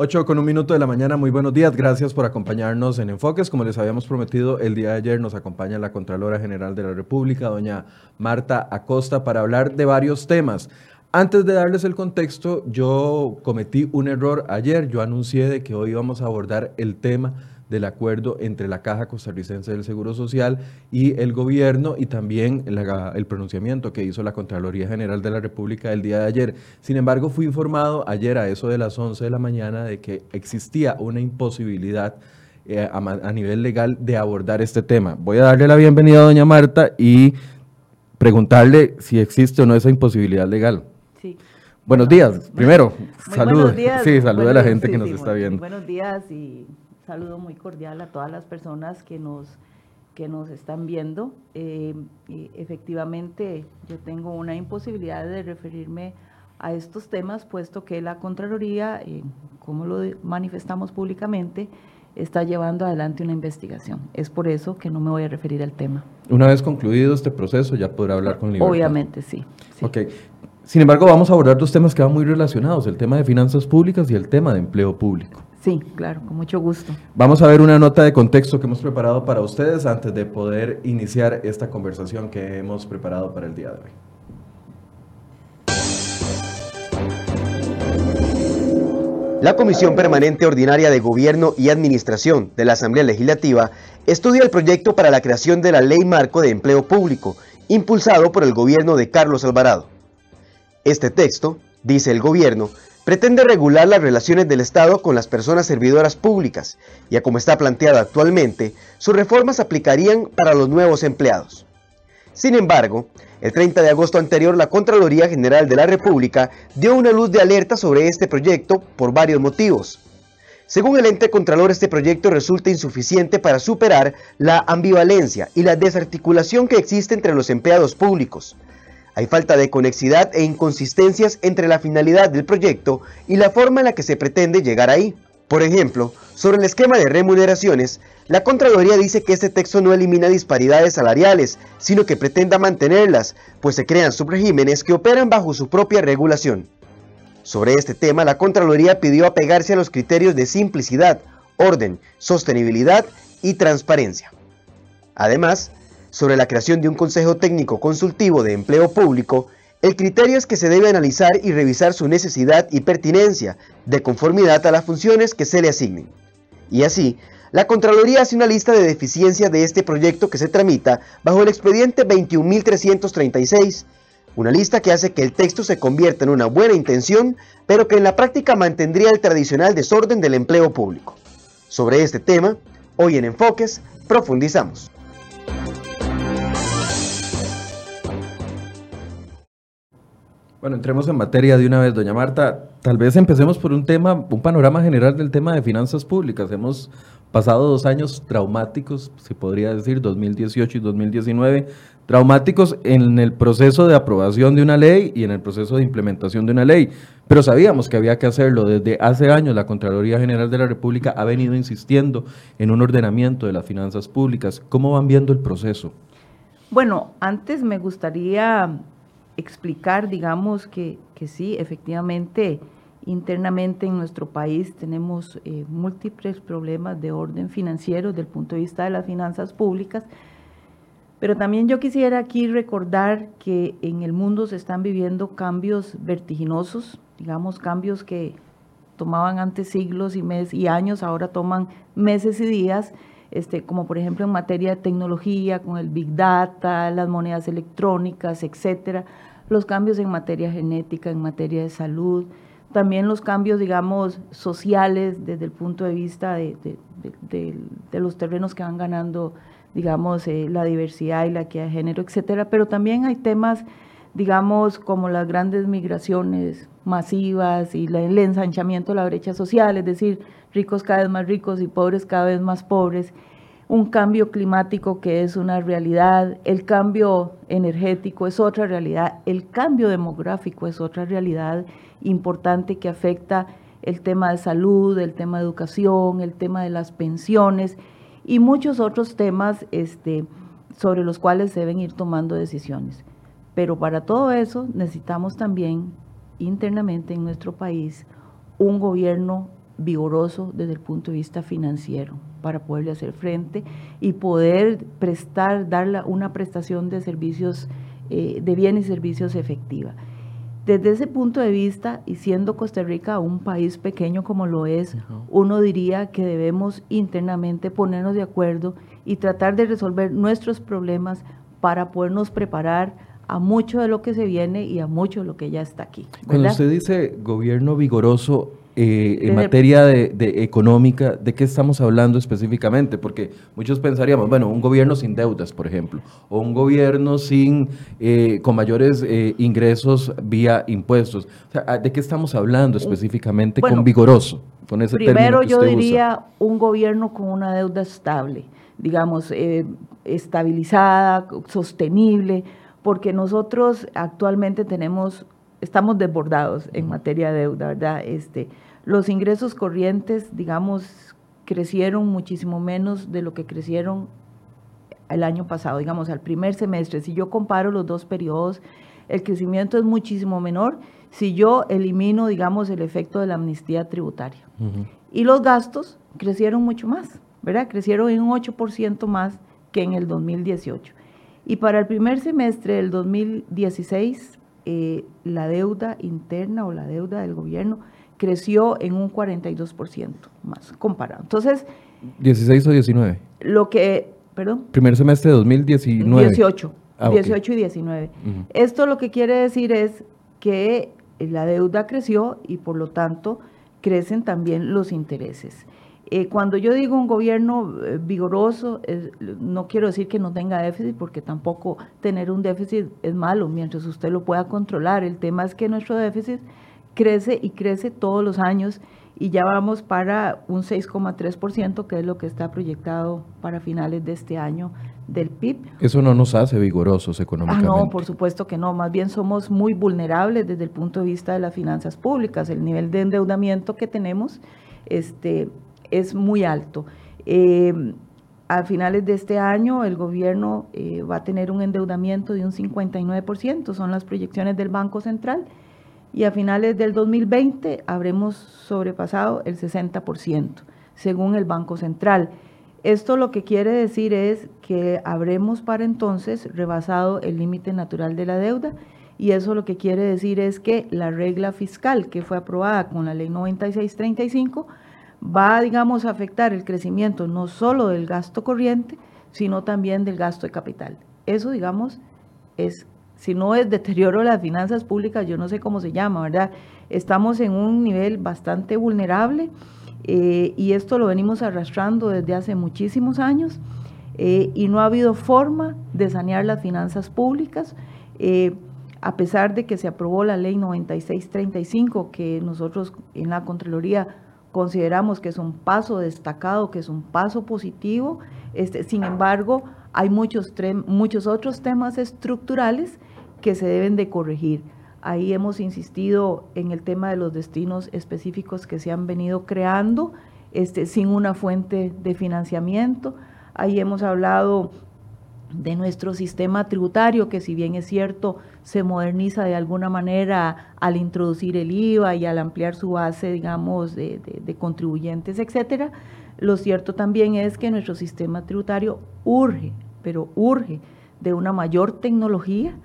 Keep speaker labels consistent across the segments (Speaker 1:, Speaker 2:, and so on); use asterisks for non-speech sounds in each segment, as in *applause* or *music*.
Speaker 1: 8 con un minuto de la mañana, muy buenos días, gracias por acompañarnos en Enfoques. Como les habíamos prometido, el día de ayer nos acompaña la Contralora General de la República, doña Marta Acosta, para hablar de varios temas. Antes de darles el contexto, yo cometí un error ayer, yo anuncié de que hoy íbamos a abordar el tema del acuerdo entre la Caja Costarricense del Seguro Social y el gobierno y también el pronunciamiento que hizo la Contraloría General de la República el día de ayer. Sin embargo, fui informado ayer a eso de las 11 de la mañana de que existía una imposibilidad eh, a, nivel legal de abordar este tema. Voy a darle la bienvenida a doña Marta y preguntarle si existe o no esa imposibilidad legal. Sí. Buenos días, primero, saludos. Sí, saluda a la gente que nos está viendo.
Speaker 2: Buenos días y saludo muy cordial a todas las personas que nos, que nos están viendo. Eh, efectivamente, yo tengo una imposibilidad de referirme a estos temas, puesto que la Contraloría, eh, como lo manifestamos públicamente, está llevando adelante una investigación. Es por eso que no me voy a referir al tema.
Speaker 1: Una vez concluido este proceso, ya podrá hablar con libertad.
Speaker 2: Obviamente, sí.
Speaker 1: sí. Ok. Sin embargo, vamos a abordar dos temas que van muy relacionados, el tema de finanzas públicas y el tema de empleo público.
Speaker 2: Sí, claro, con mucho gusto.
Speaker 1: Vamos a ver una nota de contexto que hemos preparado para ustedes antes de poder iniciar esta conversación que hemos preparado para el día de hoy.
Speaker 3: La Comisión Permanente Ordinaria de Gobierno y Administración de la Asamblea Legislativa estudia el proyecto para la creación de la Ley Marco de Empleo Público, impulsado por el gobierno de Carlos Alvarado. Este texto, dice el gobierno, pretende regular las relaciones del Estado con las personas servidoras públicas, y a como está planteado actualmente, sus reformas aplicarían para los nuevos empleados. Sin embargo, el 30 de agosto anterior la Contraloría General de la República dio una luz de alerta sobre este proyecto por varios motivos. Según el ente contralor, este proyecto resulta insuficiente para superar la ambivalencia y la desarticulación que existe entre los empleados públicos, hay falta de conexidad e inconsistencias entre la finalidad del proyecto y la forma en la que se pretende llegar ahí. Por ejemplo, sobre el esquema de remuneraciones, la Contraloría dice que este texto no elimina disparidades salariales, sino que pretenda mantenerlas, pues se crean subregímenes que operan bajo su propia regulación. Sobre este tema, la Contraloría pidió apegarse a los criterios de simplicidad, orden, sostenibilidad y transparencia. Además, sobre la creación de un Consejo Técnico Consultivo de Empleo Público, el criterio es que se debe analizar y revisar su necesidad y pertinencia de conformidad a las funciones que se le asignen. Y así, la Contraloría hace una lista de deficiencias de este proyecto que se tramita bajo el expediente 21.336, una lista que hace que el texto se convierta en una buena intención, pero que en la práctica mantendría el tradicional desorden del empleo público. Sobre este tema, hoy en Enfoques, profundizamos.
Speaker 1: Bueno, entremos en materia de una vez, doña Marta. Tal vez empecemos por un tema, un panorama general del tema de finanzas públicas. Hemos pasado dos años traumáticos, se podría decir, 2018 y 2019, traumáticos en el proceso de aprobación de una ley y en el proceso de implementación de una ley. Pero sabíamos que había que hacerlo. Desde hace años la Contraloría General de la República ha venido insistiendo en un ordenamiento de las finanzas públicas. ¿Cómo van viendo el proceso?
Speaker 2: Bueno, antes me gustaría explicar, digamos, que, sí, efectivamente, internamente en nuestro país tenemos eh, múltiples problemas de orden financiero desde el punto de vista de las finanzas públicas, pero también yo quisiera aquí recordar que en el mundo se están viviendo cambios vertiginosos, digamos, cambios que tomaban antes siglos y, meses y años, ahora toman meses y días, este, como por ejemplo en materia de tecnología, con el Big Data, las monedas electrónicas, etcétera los cambios en materia genética, en materia de salud, también los cambios, digamos, sociales desde el punto de vista de, los terrenos que van ganando, digamos, eh, la diversidad y la equidad de género, etcétera, pero también hay temas, digamos, como las grandes migraciones masivas y el ensanchamiento de la brecha social, es decir, ricos cada vez más ricos y pobres cada vez más pobres, un cambio climático que es una realidad, el cambio energético es otra realidad, el cambio demográfico es otra realidad importante que afecta el tema de salud, el tema de educación, el tema de las pensiones y muchos otros temas este, sobre los cuales se deben ir tomando decisiones. Pero para todo eso necesitamos también internamente en nuestro país un gobierno vigoroso desde el punto de vista financiero para poderle hacer frente y poder prestar, dar una prestación de servicios, eh, de bienes y servicios efectiva. Desde ese punto de vista, y siendo Costa Rica un país pequeño como lo es, uno diría que debemos internamente ponernos de acuerdo y tratar de resolver nuestros problemas para podernos preparar a mucho de lo que se viene y a mucho de lo que ya está aquí.
Speaker 1: Cuando usted dice gobierno vigoroso, eh, en materia de, económica, ¿de qué estamos hablando específicamente? Porque muchos pensaríamos, bueno, un gobierno sin deudas, por ejemplo, o un gobierno sin eh, con mayores eh, ingresos vía impuestos. O sea, ¿de qué estamos hablando específicamente con vigoroso? Con
Speaker 2: ese primero yo diría un gobierno con una deuda estable, digamos, estabilizada, sostenible, porque nosotros actualmente tenemos estamos desbordados en materia de deuda, ¿verdad? Este, los ingresos corrientes, digamos, crecieron muchísimo menos de lo que crecieron el año pasado, digamos, al primer semestre. Si yo comparo los dos periodos, el crecimiento es muchísimo menor si yo elimino, digamos, el efecto de la amnistía tributaria. Y los gastos crecieron mucho más, ¿verdad? Crecieron en un 8% más que en el 2018. Y para el primer semestre del 2016, eh, la deuda interna o la deuda del gobierno creció en un 42% más comparado. Entonces...
Speaker 1: 16 o 19.
Speaker 2: Lo que, perdón.
Speaker 1: Primer semestre de 2019.
Speaker 2: 18. 18 y 19. Esto lo que quiere decir es que la deuda creció y por lo tanto crecen también los intereses. Eh, cuando yo digo un gobierno eh, vigoroso, no quiero decir que no tenga déficit, porque tampoco tener un déficit es malo mientras usted lo pueda controlar. El tema es que nuestro déficit crece y crece todos los años y ya vamos para un 6,3%, que es lo que está proyectado para finales de este año del PIB.
Speaker 1: Eso no nos hace vigorosos económicamente.
Speaker 2: Ah, no, por supuesto que no, más bien somos muy vulnerables desde el punto de vista de las finanzas públicas. El nivel de endeudamiento que tenemos este, es muy alto. Eh, a finales de este año el gobierno eh, va a tener un endeudamiento de un 59%, son las proyecciones del Banco Central y a finales del 2020 habremos sobrepasado el 60%, según el Banco Central. Esto lo que quiere decir es que habremos para entonces rebasado el límite natural de la deuda y eso lo que quiere decir es que la regla fiscal que fue aprobada con la ley 9635 va, digamos, a afectar el crecimiento no solo del gasto corriente, sino también del gasto de capital. Eso, digamos, es si no es deterioro de las finanzas públicas, yo no sé cómo se llama, ¿verdad? Estamos en un nivel bastante vulnerable eh, y esto lo venimos arrastrando desde hace muchísimos años eh, y no ha habido forma de sanear las finanzas públicas. Eh, a pesar de que se aprobó la ley 9635, que nosotros en la Contraloría consideramos que es un paso destacado, que es un paso positivo, este, sin embargo, hay muchos, muchos otros temas estructurales que se deben de corregir. Ahí hemos insistido en el tema de los destinos específicos que se han venido creando este, sin una fuente de financiamiento. Ahí hemos hablado de nuestro sistema tributario, que si bien es cierto, se moderniza de alguna manera al introducir el IVA y al ampliar su base, digamos, de, de contribuyentes, etcétera. Lo cierto también es que nuestro sistema tributario urge, pero urge de una mayor tecnología,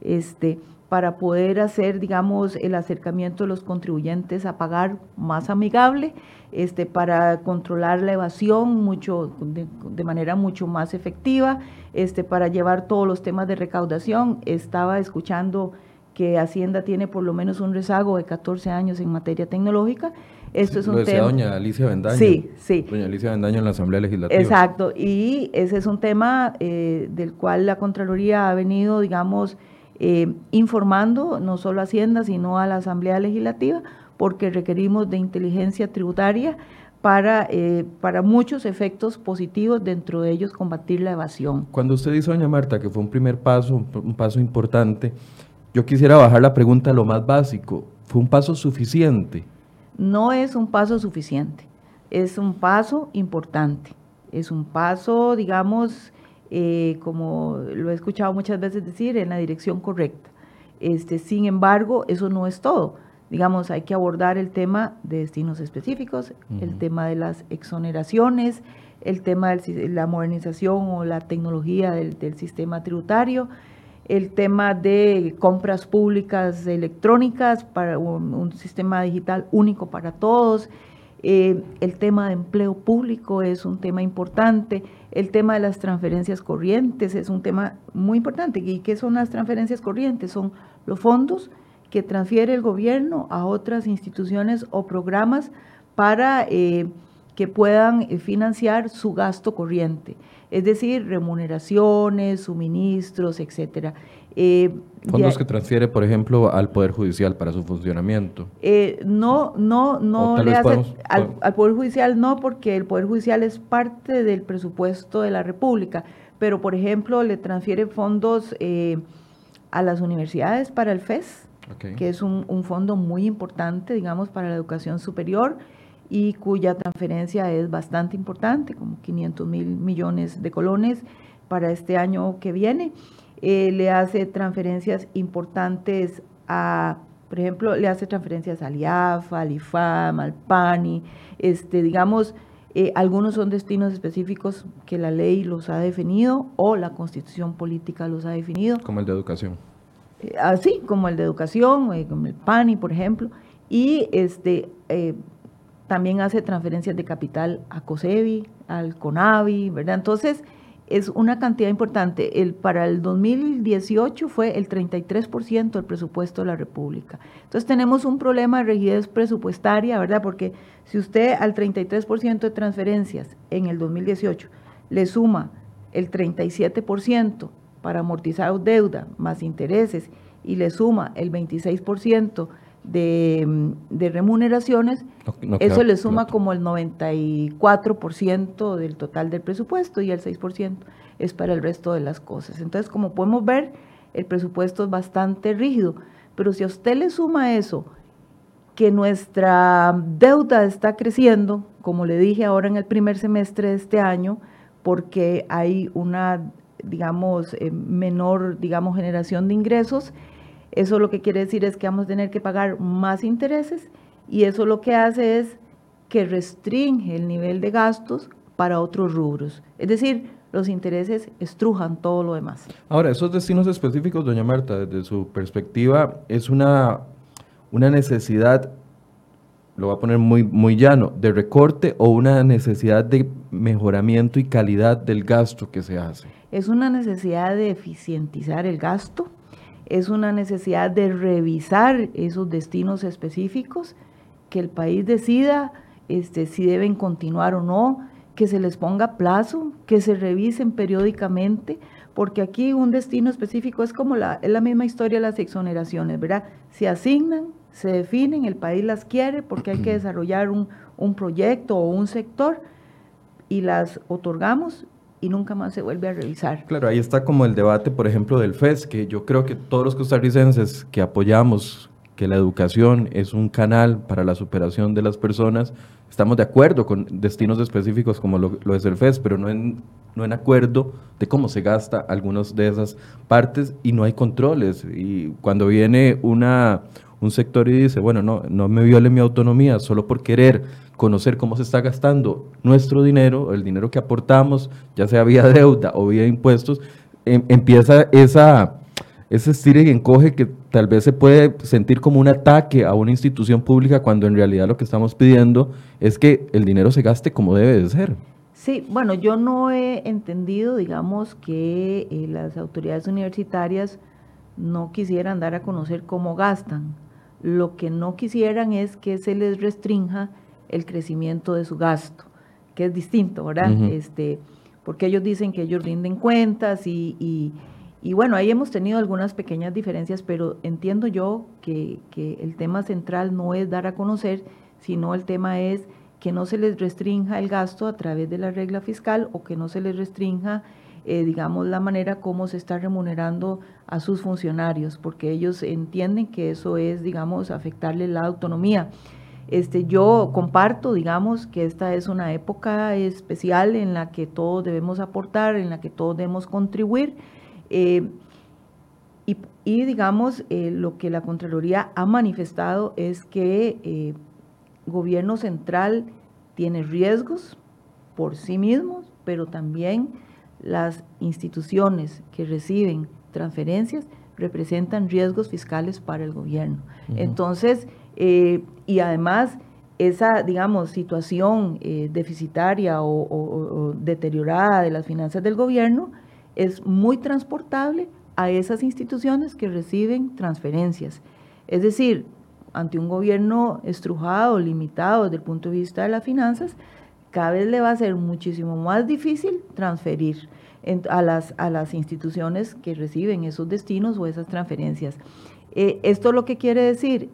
Speaker 2: este, para poder hacer, digamos, el acercamiento de los contribuyentes a pagar más amigable, este, para controlar la evasión mucho, de, manera mucho más efectiva, este, para llevar todos los temas de recaudación. Estaba escuchando que Hacienda tiene por lo menos un rezago de 14 años en materia tecnológica. Esto es un
Speaker 1: lo
Speaker 2: decía
Speaker 1: doña Alicia Bendaño.
Speaker 2: Sí, sí.
Speaker 1: Doña Alicia Bendaño en la Asamblea Legislativa.
Speaker 2: Exacto, y ese es un tema eh, del cual la Contraloría ha venido, digamos, eh, informando no solo a Hacienda, sino a la Asamblea Legislativa, porque requerimos de inteligencia tributaria para, eh, para muchos efectos positivos, dentro de ellos combatir la evasión.
Speaker 1: Cuando usted dice, doña Marta, que fue un primer paso, un paso importante, yo quisiera bajar la pregunta a lo más básico. ¿Fue un paso suficiente?
Speaker 2: No es un paso suficiente, es un paso importante, es un paso, digamos, eh, como lo he escuchado muchas veces decir, en la dirección correcta. Este, sin embargo, eso no es todo. digamos, hay que abordar el tema de destinos específicos, el tema de las exoneraciones, el tema de la modernización o la tecnología del, sistema tributario, el tema de compras públicas electrónicas para un, sistema digital único para todos, eh, el tema de empleo público es un tema importante, el tema de las transferencias corrientes es un tema muy importante. ¿Y qué son las transferencias corrientes? Son los fondos que transfiere el gobierno a otras instituciones o programas para eh, que puedan eh, financiar su gasto corriente, es decir, remuneraciones, suministros, etcétera.
Speaker 1: Eh, Fondos que transfiere, por ejemplo, al Poder Judicial para su funcionamiento.
Speaker 2: no, no, no le hace al, al, Poder Judicial no, porque el Poder Judicial es parte del presupuesto de la República, pero por ejemplo le transfiere fondos a las universidades para el FES, que es un, fondo muy importante, digamos, para la educación superior y cuya transferencia es bastante importante, como 500 mil millones de colones para este año que viene. Eh, le hace transferencias importantes a, por ejemplo, le hace transferencias al IAF, al IFAM, al PANI, este, digamos, eh, algunos son destinos específicos que la ley los ha definido o la constitución política los ha definido.
Speaker 1: Como el de educación
Speaker 2: así como el de educación, eh, como el PANI, por ejemplo, y este, eh, también hace transferencias de capital a COSEBI, al CONAVI, ¿verdad? Entonces, es una cantidad importante. El, para el 2018 fue el 33% del presupuesto de la República. Entonces tenemos un problema de rigidez presupuestaria, ¿verdad? Porque si usted al 33% de transferencias en el 2018 le suma el 37% para amortizar deuda más intereses y le suma el 26% de, de remuneraciones, eso le suma como el 94% del total del presupuesto y el 6% es para el resto de las cosas. Entonces, como podemos ver, el presupuesto es bastante rígido, pero si a usted le suma eso, que nuestra deuda está creciendo, como le dije ahora en el primer semestre de este año, porque hay una digamos, eh, menor, digamos, generación de ingresos. Eso lo que quiere decir es que vamos a tener que pagar más intereses y eso lo que hace es que restringe el nivel de gastos para otros rubros. Es decir, los intereses estrujan todo lo demás.
Speaker 1: Ahora, esos destinos específicos, doña Marta, desde su perspectiva, es una, una necesidad lo voy a poner muy, muy llano, de recorte o una necesidad de mejoramiento y calidad del gasto que se hace?
Speaker 2: Es una necesidad de eficientizar el gasto, es una necesidad de revisar esos destinos específicos, que el país decida este, si deben continuar o no, que se les ponga plazo, que se revisen periódicamente, porque aquí un destino específico es como la, es la misma historia de las exoneraciones, ¿verdad? Se asignan, se definen, el país las quiere porque hay que *clears throat* desarrollar un, proyecto o un sector y las otorgamos y nunca más se vuelve a revisar.
Speaker 1: Claro, ahí está como el debate, por ejemplo, del FES, que yo creo que todos los costarricenses que apoyamos que la educación es un canal para la superación de las personas, estamos de acuerdo con destinos específicos como lo, lo es el FES, pero no en, no en acuerdo de cómo se gasta algunas de esas partes y no hay controles. Y cuando viene una, un sector y dice, bueno, no, no me viole mi autonomía solo por querer conocer cómo se está gastando nuestro dinero, el dinero que aportamos, ya sea vía *laughs* deuda o vía impuestos, em, empieza esa, ese estire y encoge que tal vez se puede sentir como un ataque a una institución pública cuando en realidad lo que estamos pidiendo es que el dinero se gaste como debe de ser.
Speaker 2: Sí, bueno, yo no he entendido, digamos, que eh, las autoridades universitarias no quisieran dar a conocer cómo gastan. Lo que no quisieran es que se les restrinja el crecimiento de su gasto, que es distinto, ¿verdad? este, porque ellos dicen que ellos rinden cuentas y, y, bueno, ahí hemos tenido algunas pequeñas diferencias, pero entiendo yo que, que el tema central no es dar a conocer, sino el tema es que no se les restrinja el gasto a través de la regla fiscal o que no se les restrinja eh, digamos, la manera como se está remunerando a sus funcionarios, porque ellos entienden que eso es, digamos, afectarle la autonomía. Este, yo comparto, digamos, que esta es una época especial en la que todos debemos aportar, en la que todos debemos contribuir. Eh, y, digamos, eh, lo que la Contraloría ha manifestado es que eh, gobierno central tiene riesgos por sí mismos, pero también las instituciones que reciben transferencias representan riesgos fiscales para el gobierno. Entonces, eh, y además, esa, digamos, situación deficitaria o deteriorada de las finanzas del gobierno es muy transportable a esas instituciones que reciben transferencias. Es decir, ante un gobierno estrujado, limitado desde el punto de vista de las finanzas, cada vez le va a ser muchísimo más difícil transferir a, las, a las instituciones que reciben esos destinos o esas transferencias. Eh, esto lo que quiere decir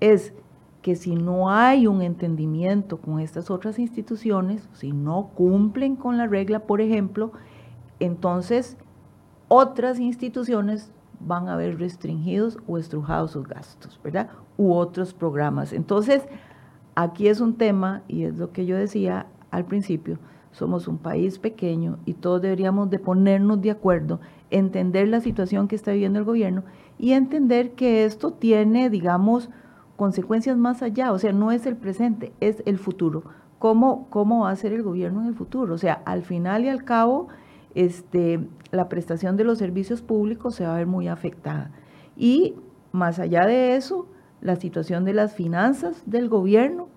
Speaker 2: es que si no hay un entendimiento con estas otras instituciones, si no cumplen con la regla, por ejemplo, entonces otras instituciones van a ver restringidos o estrujados sus gastos, ¿verdad? U otros programas. Entonces, aquí es un tema, y es lo que yo decía al principio, somos un país pequeño y todos deberíamos de ponernos de acuerdo, entender la situación que está viviendo el gobierno y entender que esto tiene, digamos, consecuencias más allá, o sea, no es el presente, es el futuro. ¿Cómo, cómo va a ser el gobierno en el futuro? O sea, al final y al cabo, este, la prestación de los servicios públicos se va a ver muy afectada. Y más allá de eso, la situación de las finanzas del gobierno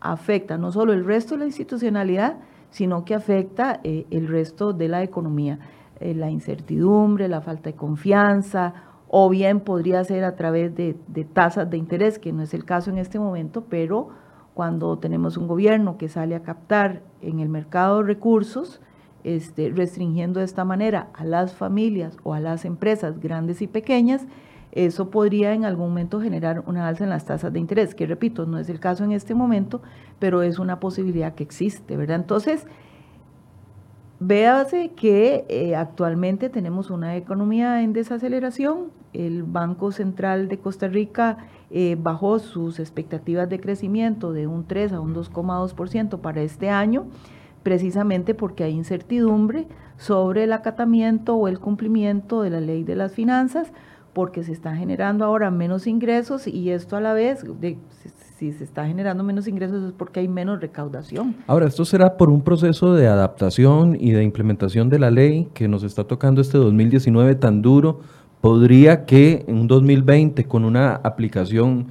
Speaker 2: afecta no solo el resto de la institucionalidad, sino que afecta eh, el resto de la economía. Eh, la incertidumbre, la falta de confianza, o bien podría ser a través de, tasas de interés, que no es el caso en este momento, pero cuando tenemos un gobierno que sale a captar en el mercado recursos, este, restringiendo de esta manera a las familias o a las empresas grandes y pequeñas, eso podría en algún momento generar una alza en las tasas de interés, que repito, no es el caso en este momento, pero es una posibilidad que existe, ¿verdad? Entonces, véase que eh, actualmente tenemos una economía en desaceleración, el Banco Central de Costa Rica eh, bajó sus expectativas de crecimiento de un 3 a un 2,2% para este año, precisamente porque hay incertidumbre sobre el acatamiento o el cumplimiento de la ley de las finanzas, porque se están generando ahora menos ingresos y esto a la vez, de, si se está generando menos ingresos es porque hay menos recaudación.
Speaker 1: Ahora, esto será por un proceso de adaptación y de implementación de la ley que nos está tocando este 2019 tan duro. Podría que en un 2020 con una aplicación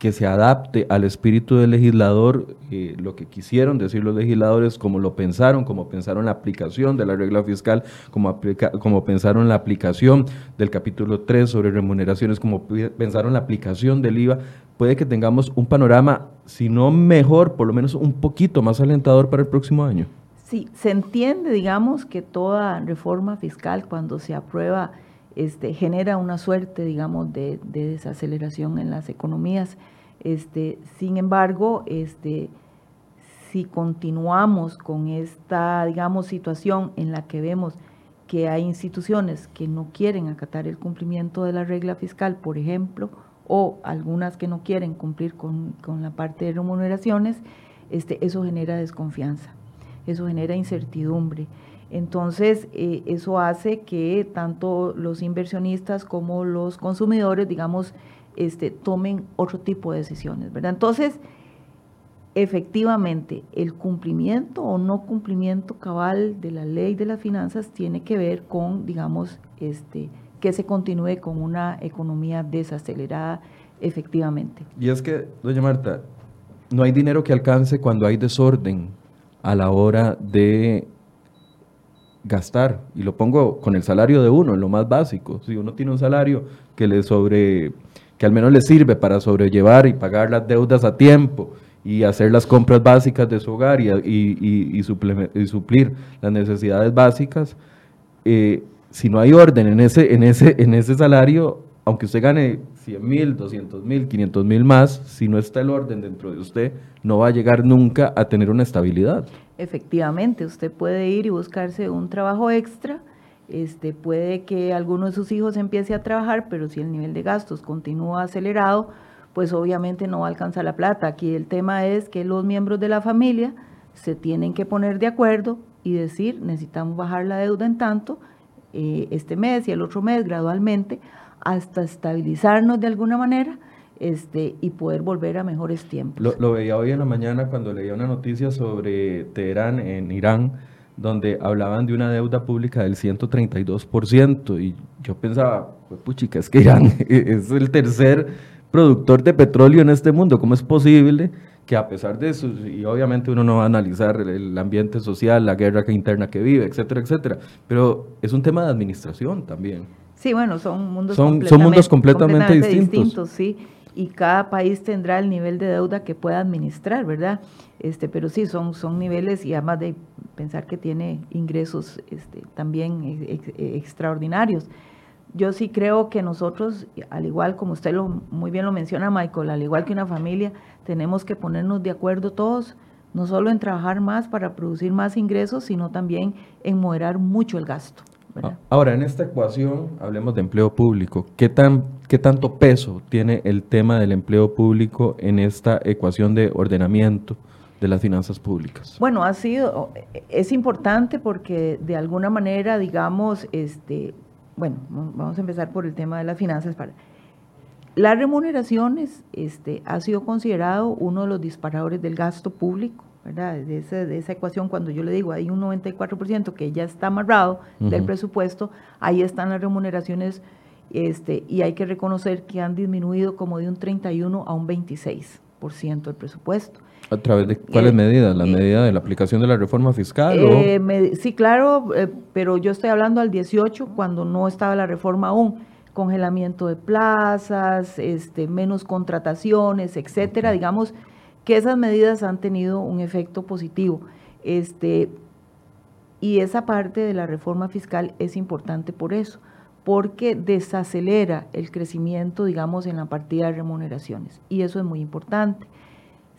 Speaker 1: que se adapte al espíritu del legislador, eh, lo que quisieron decir los legisladores, como lo pensaron, como pensaron la aplicación de la regla fiscal, como, como pensaron la aplicación del capítulo 3 sobre remuneraciones, como pensaron la aplicación del IVA, puede que tengamos un panorama, si no mejor, por lo menos un poquito más alentador para el próximo año.
Speaker 2: Sí, se entiende, digamos, que toda reforma fiscal cuando se aprueba este, genera una suerte, digamos, de, desaceleración en las economías. Este, sin embargo, este, si continuamos con esta, digamos, situación en la que vemos que hay instituciones que no quieren acatar el cumplimiento de la regla fiscal, por ejemplo, o algunas que no quieren cumplir con, la parte de remuneraciones, este, eso genera desconfianza, eso genera incertidumbre. Entonces, eh, eso hace que tanto los inversionistas como los consumidores, digamos, este, tomen otro tipo de decisiones, ¿verdad? Entonces, efectivamente, el cumplimiento o no cumplimiento cabal de la ley de las finanzas tiene que ver con, digamos, este, que se continúe con una economía desacelerada efectivamente.
Speaker 1: Y es que, doña Marta, no hay dinero que alcance cuando hay desorden a la hora de gastar, y lo pongo con el salario de uno, en lo más básico. Si uno tiene un salario que le sobre, que al menos le sirve para sobrellevar y pagar las deudas a tiempo y hacer las compras básicas de su hogar y, y, suplir las necesidades básicas, eh, si no hay orden en ese, en ese, en ese salario, aunque usted gane 100 mil, 200 mil, 500 mil más, si no está el orden dentro de usted, no va a llegar nunca a tener una estabilidad
Speaker 2: efectivamente usted puede ir y buscarse un trabajo extra, este, puede que alguno de sus hijos empiece a trabajar, pero si el nivel de gastos continúa acelerado, pues obviamente no va a alcanzar la plata. Aquí el tema es que los miembros de la familia se tienen que poner de acuerdo y decir, necesitamos bajar la deuda en tanto, eh, este mes y el otro mes gradualmente hasta estabilizarnos de alguna manera este, y poder volver a mejores tiempos.
Speaker 1: Lo, veía hoy en la mañana cuando leía una noticia sobre Teherán en Irán, donde hablaban de una deuda pública del 132%, y yo pensaba, puchica, es que Irán *laughs* es el tercer productor de petróleo en este mundo, ¿cómo es posible que a pesar de eso, y obviamente uno no va a analizar el ambiente social, la guerra interna que vive, etcétera, etcétera, pero es un tema de administración también.
Speaker 2: Sí, bueno, son mundos
Speaker 1: son, completamente, son mundos completamente, distintos. distintos.
Speaker 2: Sí, y cada país tendrá el nivel de deuda que pueda administrar, ¿verdad? Este, pero sí, son, son niveles y además de pensar que tiene ingresos este, también extraordinarios. Yo sí creo que nosotros, al igual como usted lo, muy bien lo menciona, Michael, al igual que una familia, tenemos que ponernos de acuerdo todos, no solo en trabajar más para producir más ingresos, sino también en moderar mucho el gasto.
Speaker 1: Ahora, en esta ecuación, hablemos de empleo público. ¿Qué, tan, ¿Qué tanto peso tiene el tema del empleo público en esta ecuación de ordenamiento de las finanzas públicas?
Speaker 2: Bueno, ha sido, es importante porque de alguna manera, digamos, este, bueno, vamos a empezar por el tema de las finanzas. Para, las remuneraciones este, ha sido considerado uno de los disparadores del gasto público, ¿verdad? De, esa ecuación, cuando yo le digo hay un 94% que ya está amarrado del presupuesto, ahí están las remuneraciones este, y hay que reconocer que han disminuido como de un 31 a un 26% del presupuesto.
Speaker 1: ¿A través de cuáles eh, medidas? ¿La eh, medida de la aplicación de la reforma fiscal?
Speaker 2: Eh, sí, claro, pero yo estoy hablando al 18, cuando no estaba la reforma aún. Congelamiento de plazas, este, menos contrataciones, etcétera. Digamos que esas medidas han tenido un efecto positivo. Este, y esa parte de la reforma fiscal es importante por eso, porque desacelera el crecimiento, digamos, en la partida de remuneraciones. Y eso es muy importante.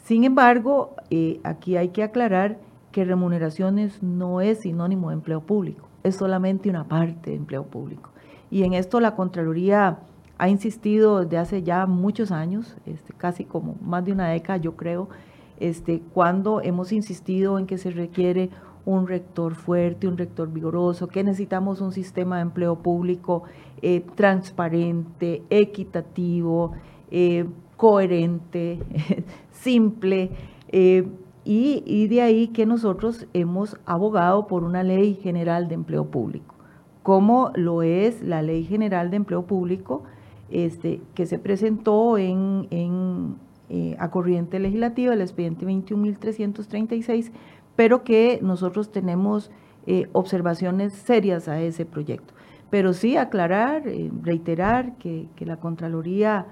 Speaker 2: Sin embargo, eh, aquí hay que aclarar que remuneraciones no es sinónimo de empleo público, es solamente una parte de empleo público. Y en esto la Contraloría ha insistido desde hace ya muchos años, este, casi como más de una década yo creo, este, cuando hemos insistido en que se requiere un rector fuerte, un rector vigoroso, que necesitamos un sistema de empleo público eh, transparente, equitativo, eh, coherente, *laughs* simple, eh, y, de ahí que nosotros hemos abogado por una ley general de empleo público, como lo es la ley general de empleo público este, que se presentó en, eh, a corriente legislativa, el expediente 21.336, pero que nosotros tenemos eh, observaciones serias a ese proyecto. Pero sí aclarar, reiterar que, que, la Contraloría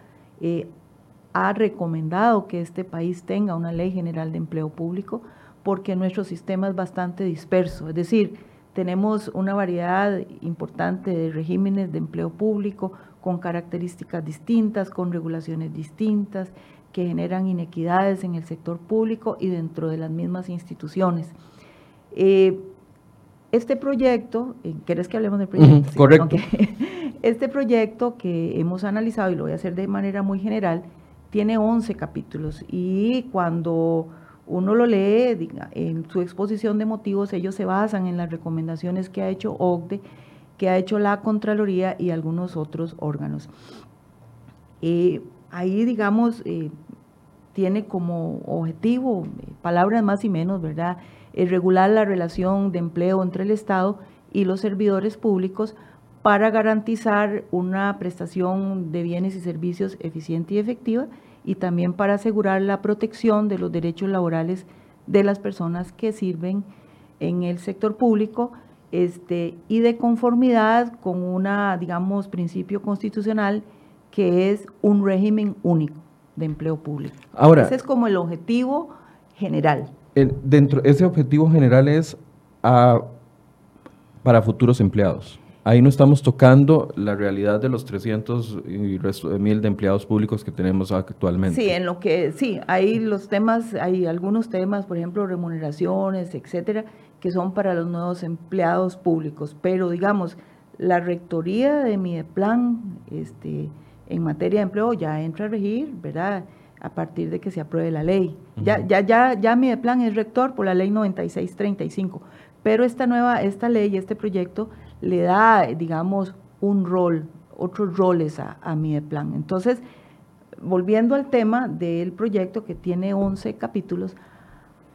Speaker 2: ha recomendado que este país tenga una ley general de empleo público porque nuestro sistema es bastante disperso, es decir, tenemos una variedad importante de regímenes de empleo público con características distintas, con regulaciones distintas, que generan inequidades en el sector público y dentro de las mismas instituciones. Eh, este proyecto, eh, ¿quieres que hablemos del proyecto?
Speaker 1: correcto. *laughs*
Speaker 2: Este proyecto que hemos analizado, y lo voy a hacer de manera muy general, tiene 11 capítulos y cuando uno lo lee en su exposición de motivos, ellos se basan en las recomendaciones que ha hecho OCDE, que ha hecho la Contraloría y algunos otros órganos. Eh, ahí, digamos, eh, tiene como objetivo, eh, palabras más y menos, ¿verdad?, regular la relación de empleo entre el Estado y los servidores públicos para garantizar una prestación de bienes y servicios eficiente y efectiva y también para asegurar la protección de los derechos laborales de las personas que sirven en el sector público este, y de conformidad con una, digamos, principio constitucional que es un régimen único de empleo público.
Speaker 1: Ahora,
Speaker 2: ese es como el objetivo general.
Speaker 1: dentro, ese objetivo general es ah, para futuros empleados ahí no estamos tocando la realidad de los 300 y resto de mil de empleados públicos que tenemos actualmente.
Speaker 2: Sí, en lo que sí, hay los temas, hay algunos temas, por ejemplo, remuneraciones, etcétera, que son para los nuevos empleados públicos, pero digamos, la rectoría de mi plan este en materia de empleo ya entra a regir, ¿verdad? A partir de que se apruebe la ley. Ya ya ya ya mi plan es rector por la ley 9635, pero esta nueva esta ley, este proyecto le da, digamos, un rol, otros roles a, a Mideplan. Entonces, volviendo al tema del proyecto que tiene 11 capítulos,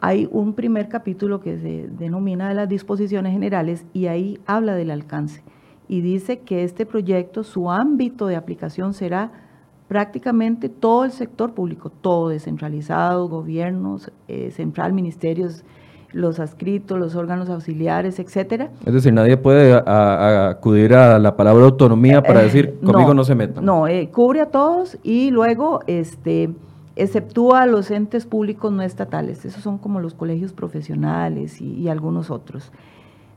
Speaker 2: hay un primer capítulo que se denomina de las disposiciones generales y ahí habla del alcance y dice que este proyecto, su ámbito de aplicación será prácticamente todo el sector público, todo descentralizado, gobiernos, eh, central, ministerios, los adscritos, los órganos auxiliares, etcétera.
Speaker 1: Es decir, nadie puede acudir a la palabra autonomía para eh, decir conmigo no, se metan.
Speaker 2: No, eh, cubre a todos y luego este exceptúa a los entes públicos no estatales, esos son como los colegios profesionales y algunos otros.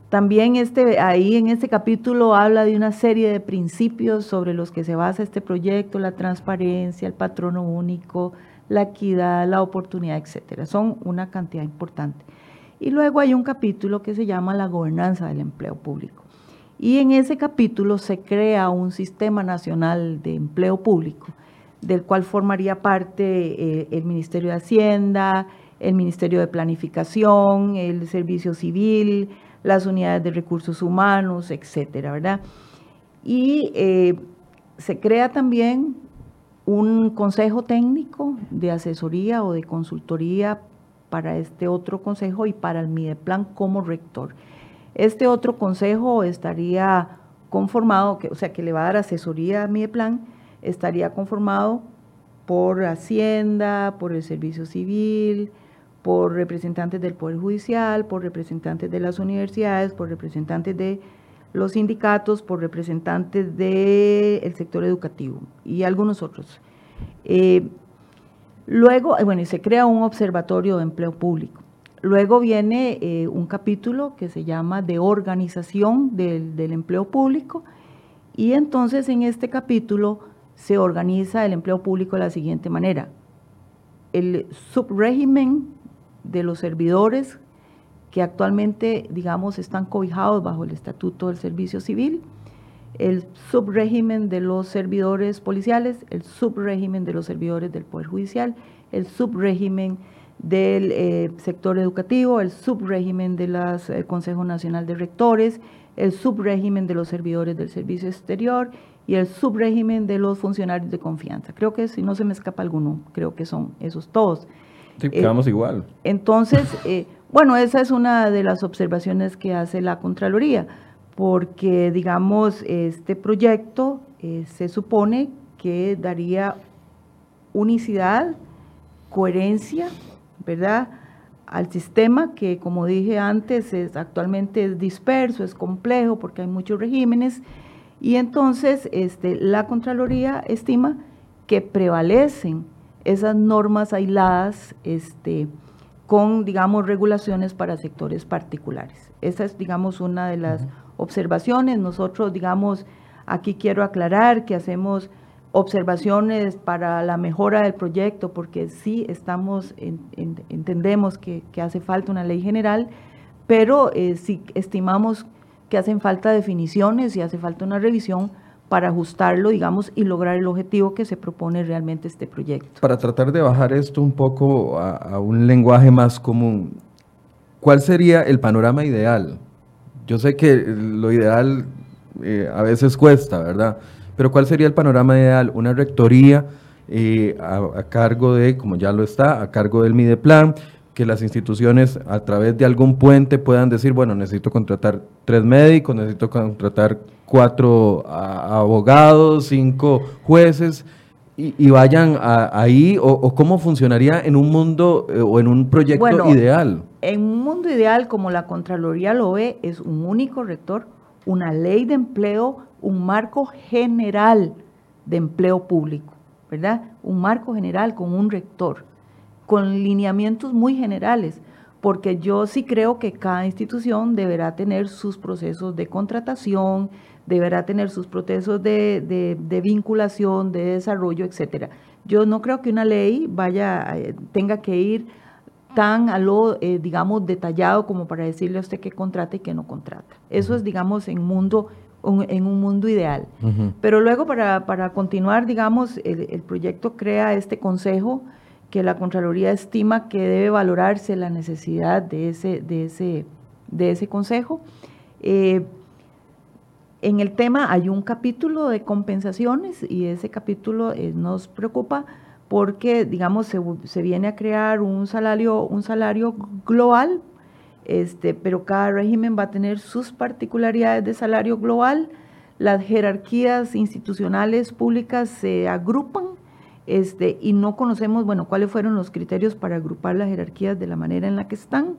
Speaker 2: También este, ahí en este capítulo habla de una serie de principios sobre los que se basa este proyecto, la transparencia, el patrono único, la equidad, la oportunidad, etcétera. Son una cantidad importante. Y luego hay un capítulo que se llama la gobernanza del empleo público. Y en ese capítulo se crea un sistema nacional de empleo público, del cual formaría parte eh, el Ministerio de Hacienda, el Ministerio de Planificación, el Servicio Civil, las unidades de recursos humanos, etcétera, ¿verdad? Y eh, se crea también un consejo técnico de asesoría o de consultoría para este otro consejo y para el Mideplan como rector. Este otro consejo estaría conformado, o sea, que le va a dar asesoría a Mideplan, estaría conformado por Hacienda, por el Servicio Civil, por representantes del Poder Judicial, por representantes de las universidades, por representantes de los sindicatos, por representantes del sector educativo y algunos otros. Eh, luego, eh, bueno, y se crea un observatorio de empleo público. Luego viene eh, un capítulo que se llama de organización del, del empleo público y entonces en este capítulo se organiza el empleo público de la siguiente manera. El subrégimen de los servidores que actualmente, digamos, están cobijados bajo el Estatuto del Servicio Civil, el subrégimen de los servidores policiales, el subrégimen de los servidores del Poder Judicial, el subrégimen del eh, sector educativo, el subrégimen del eh, Consejo Nacional de Rectores, el subrégimen de los servidores del Servicio Exterior y el subrégimen de los funcionarios de confianza. Creo que si no se me escapa alguno, creo que son esos todos.
Speaker 1: Sí, eh, quedamos igual.
Speaker 2: Entonces, eh, bueno, esa es una de las observaciones que hace la Contraloría, porque, digamos, este proyecto eh, se supone que daría unicidad, coherencia, ¿verdad?, al sistema que, como dije antes, es, actualmente es disperso, es complejo, porque hay muchos regímenes, y entonces este, la Contraloría estima que prevalecen esas normas aisladas este, con, digamos, regulaciones para sectores particulares. Esa es, digamos, una de las observaciones. Nosotros, digamos, aquí quiero aclarar que hacemos observaciones para la mejora del proyecto, porque sí estamos, entendemos que, hace falta una ley general, pero eh, sí estimamos que hacen falta definiciones y hace falta una revisión para ajustarlo, digamos, y lograr el objetivo que se propone realmente este proyecto.
Speaker 1: Para tratar de bajar esto un poco a, un lenguaje más común, ¿cuál sería el panorama ideal? Yo sé que lo ideal eh, a veces cuesta, ¿verdad? Pero ¿cuál sería el panorama ideal? Una rectoría eh, a, cargo de, como ya lo está, a cargo del Mideplan, que las instituciones a través de algún puente puedan decir, bueno, necesito contratar tres médicos, necesito contratar cuatro abogados, cinco jueces, y, vayan ahí, o, cómo funcionaría en un mundo eh, o en un proyecto ideal.
Speaker 2: En un mundo ideal, como la Contraloría lo ve, es un único rector, una ley de empleo, un marco general de empleo público, ¿verdad? Un marco general con un rector, con lineamientos muy generales porque yo sí creo que cada institución deberá tener sus procesos de contratación, deberá tener sus procesos de, vinculación, de desarrollo, etcétera. Yo no creo que una ley vaya, eh, tenga que ir tan a lo, eh, digamos, detallado como para decirle a usted qué contrata y qué no contrata. Eso es, digamos, en, mundo, en un mundo ideal. Pero luego, para, para continuar, digamos, el, el, proyecto crea este consejo que la Contraloría estima que debe valorarse la necesidad de ese, de ese, de ese consejo. Eh, En el tema hay un capítulo de compensaciones y ese capítulo eh, nos preocupa porque, digamos, se, viene a crear un salario, un salario global, este, pero cada régimen va a tener sus particularidades de salario global. Las jerarquías institucionales públicas se agrupan este, y no conocemos, bueno, cuáles fueron los criterios para agrupar las jerarquías de la manera en la que están.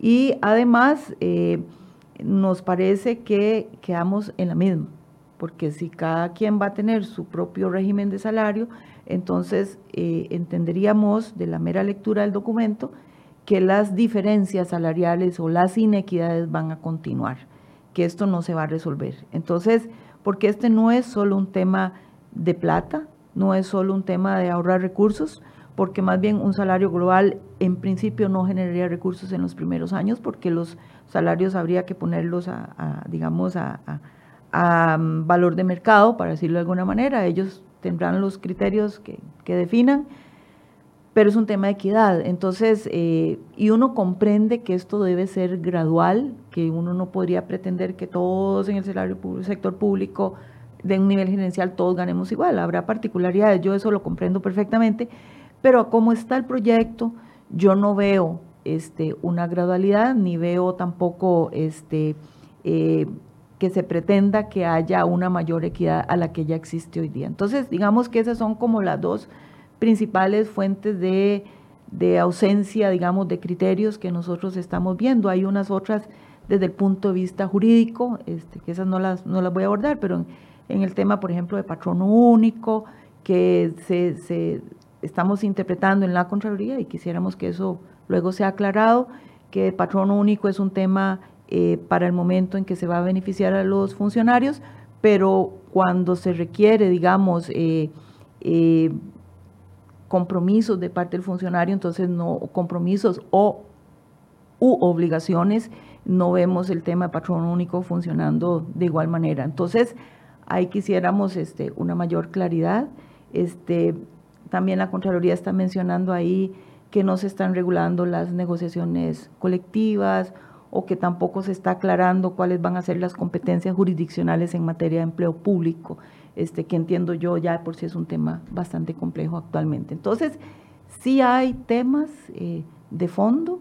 Speaker 2: Y además, eh, nos parece que quedamos en la misma, porque si cada quien va a tener su propio régimen de salario, entonces eh, entenderíamos de la mera lectura del documento que las diferencias salariales o las inequidades van a continuar, que esto no se va a resolver. Entonces, porque este no es solo un tema de plata, no es solo un tema de ahorrar recursos, porque más bien un salario global en principio no generaría recursos en los primeros años, porque los salarios habría que ponerlos a, digamos, a, mm, valor de mercado, para decirlo de alguna manera. Ellos tendrán los criterios que, definan, pero es un tema de equidad. Entonces, eh, y uno comprende que esto debe ser gradual, que uno no podría pretender que todos en el salario sector público de un nivel gerencial todos ganemos igual. Habrá particularidades, yo eso lo comprendo perfectamente, pero como está el proyecto, yo no veo este, una gradualidad, ni veo tampoco este, eh, que se pretenda que haya una mayor equidad a la que ya existe hoy día. Entonces, digamos que esas son como las dos principales fuentes de, ausencia, digamos, de criterios que nosotros estamos viendo. Hay unas otras desde el punto de vista jurídico, este, que esas no las, no las voy a abordar, pero en, el tema, por ejemplo, de patrono único, que se, estamos interpretando en la Contraloría y quisiéramos que eso luego sea aclarado, que el patrono único es un tema eh, para el momento en que se va a beneficiar a los funcionarios, pero cuando se requiere, digamos, eh, eh, compromisos de parte del funcionario, entonces no, compromisos o u obligaciones, no vemos el tema de patrono único funcionando de igual manera. Entonces, ahí quisiéramos este, una mayor claridad. Este, también la Contraloría está mencionando ahí que no se están regulando las negociaciones colectivas o que tampoco se está aclarando cuáles van a ser las competencias jurisdiccionales en materia de empleo público, este, que entiendo yo ya por sí es un tema bastante complejo actualmente. Entonces, sí hay temas eh, de fondo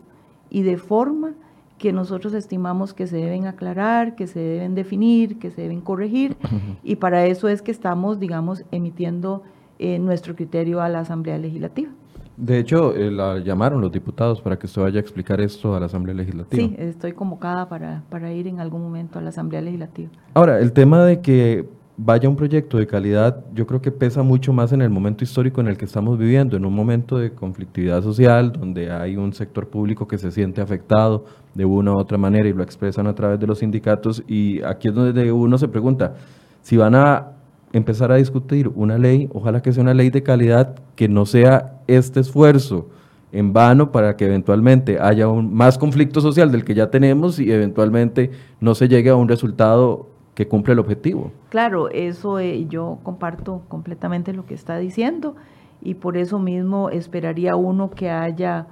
Speaker 2: y de forma que nosotros estimamos que se deben aclarar, que se deben definir, que se deben corregir, *laughs* y para eso es que estamos, digamos, emitiendo eh, nuestro criterio a la Asamblea Legislativa.
Speaker 1: De hecho, eh, la llamaron los diputados para que usted vaya a explicar esto a la Asamblea Legislativa.
Speaker 2: Sí, estoy convocada para, para ir en algún momento a la Asamblea Legislativa.
Speaker 1: Ahora, el tema de que vaya un proyecto de calidad, yo creo que pesa mucho más en el momento histórico en el que estamos viviendo, en un momento de conflictividad social, donde hay un sector público que se siente afectado de una u otra manera y lo expresan a través de los sindicatos. Y aquí es donde uno se pregunta, si van a empezar a discutir una ley, ojalá que sea una ley de calidad, que no sea este esfuerzo en vano para que eventualmente haya un, más conflicto social del que ya tenemos y eventualmente no se llegue a un resultado que cumple el objetivo.
Speaker 2: Claro, eso eh, yo comparto completamente lo que está diciendo y por eso mismo esperaría uno que haya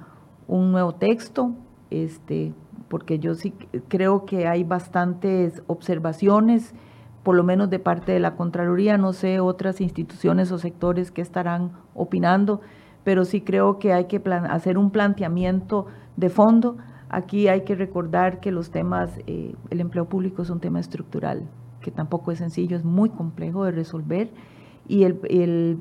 Speaker 2: un nuevo texto, este, porque yo sí creo que hay bastantes observaciones por lo menos de parte de la Contraloría, no sé otras instituciones o sectores que estarán opinando, pero sí creo que hay que hacer un planteamiento de fondo. Aquí hay que recordar que los temas, eh, el empleo público es un tema estructural, que tampoco es sencillo, es muy complejo de resolver y el,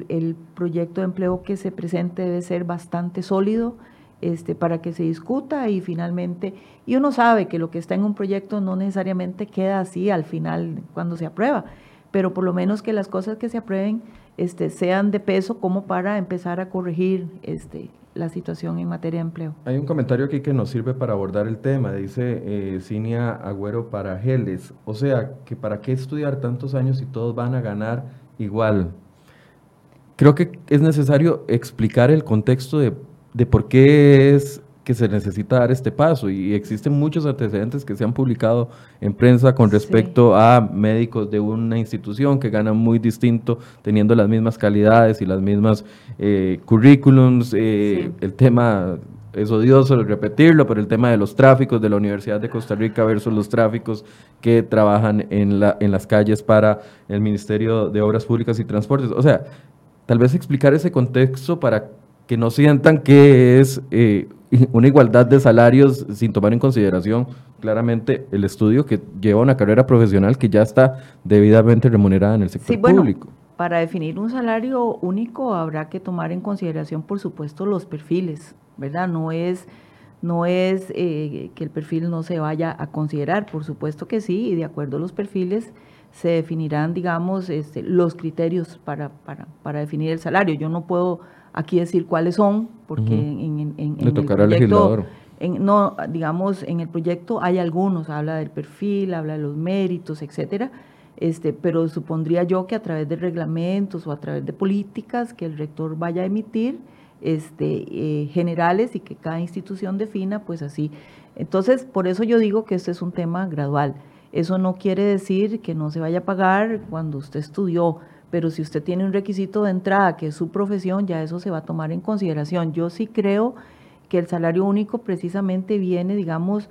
Speaker 2: el proyecto de empleo que se presente debe ser bastante sólido, este, para que se discuta y finalmente, y uno sabe que lo que está en un proyecto no necesariamente queda así al final cuando se aprueba, pero por lo menos que las cosas que se aprueben este, sean de peso como para empezar a corregir este, la situación en materia de empleo.
Speaker 1: Hay un comentario aquí que nos sirve para abordar el tema, dice eh, Cinia Agüero para Geles, o sea, que para qué estudiar tantos años si todos van a ganar igual. Creo que es necesario explicar el contexto de de por qué es que se necesita dar este paso. Y existen muchos antecedentes que se han publicado en prensa con respecto a médicos de una institución que ganan muy distinto, teniendo las mismas calidades y las mismas eh, currículums. Eh, el tema es odioso repetirlo, pero el tema de los tráficos de la Universidad de Costa Rica versus los tráficos que trabajan en, la, en las calles para el Ministerio de Obras Públicas y Transportes. O sea, tal vez explicar ese contexto para que no sientan que es eh, una igualdad de salarios sin tomar en consideración claramente el estudio que lleva una carrera profesional que ya está debidamente remunerada en el sector sí, bueno, público.
Speaker 2: Para definir un salario único habrá que tomar en consideración, por supuesto, los perfiles, ¿verdad? No es, no es eh, que el perfil no se vaya a considerar, por supuesto que sí, y de acuerdo a los perfiles se definirán, digamos, este, los criterios para, para, para definir el salario. Yo no puedo aquí decir cuáles son, porque en, en,
Speaker 1: Le tocará al legislador.
Speaker 2: no, digamos, en el proyecto hay algunos, habla del perfil, habla de los méritos, etcétera, este, pero supondría yo que a través de reglamentos o a través de políticas que el rector vaya a emitir, este, eh, generales y que cada institución defina, pues así. Entonces, por eso yo digo que este es un tema gradual. Eso no quiere decir que no se vaya a pagar cuando usted estudió, pero si usted tiene un requisito de entrada que es su profesión, ya eso se va a tomar en consideración. Yo sí creo que el salario único precisamente viene, digamos,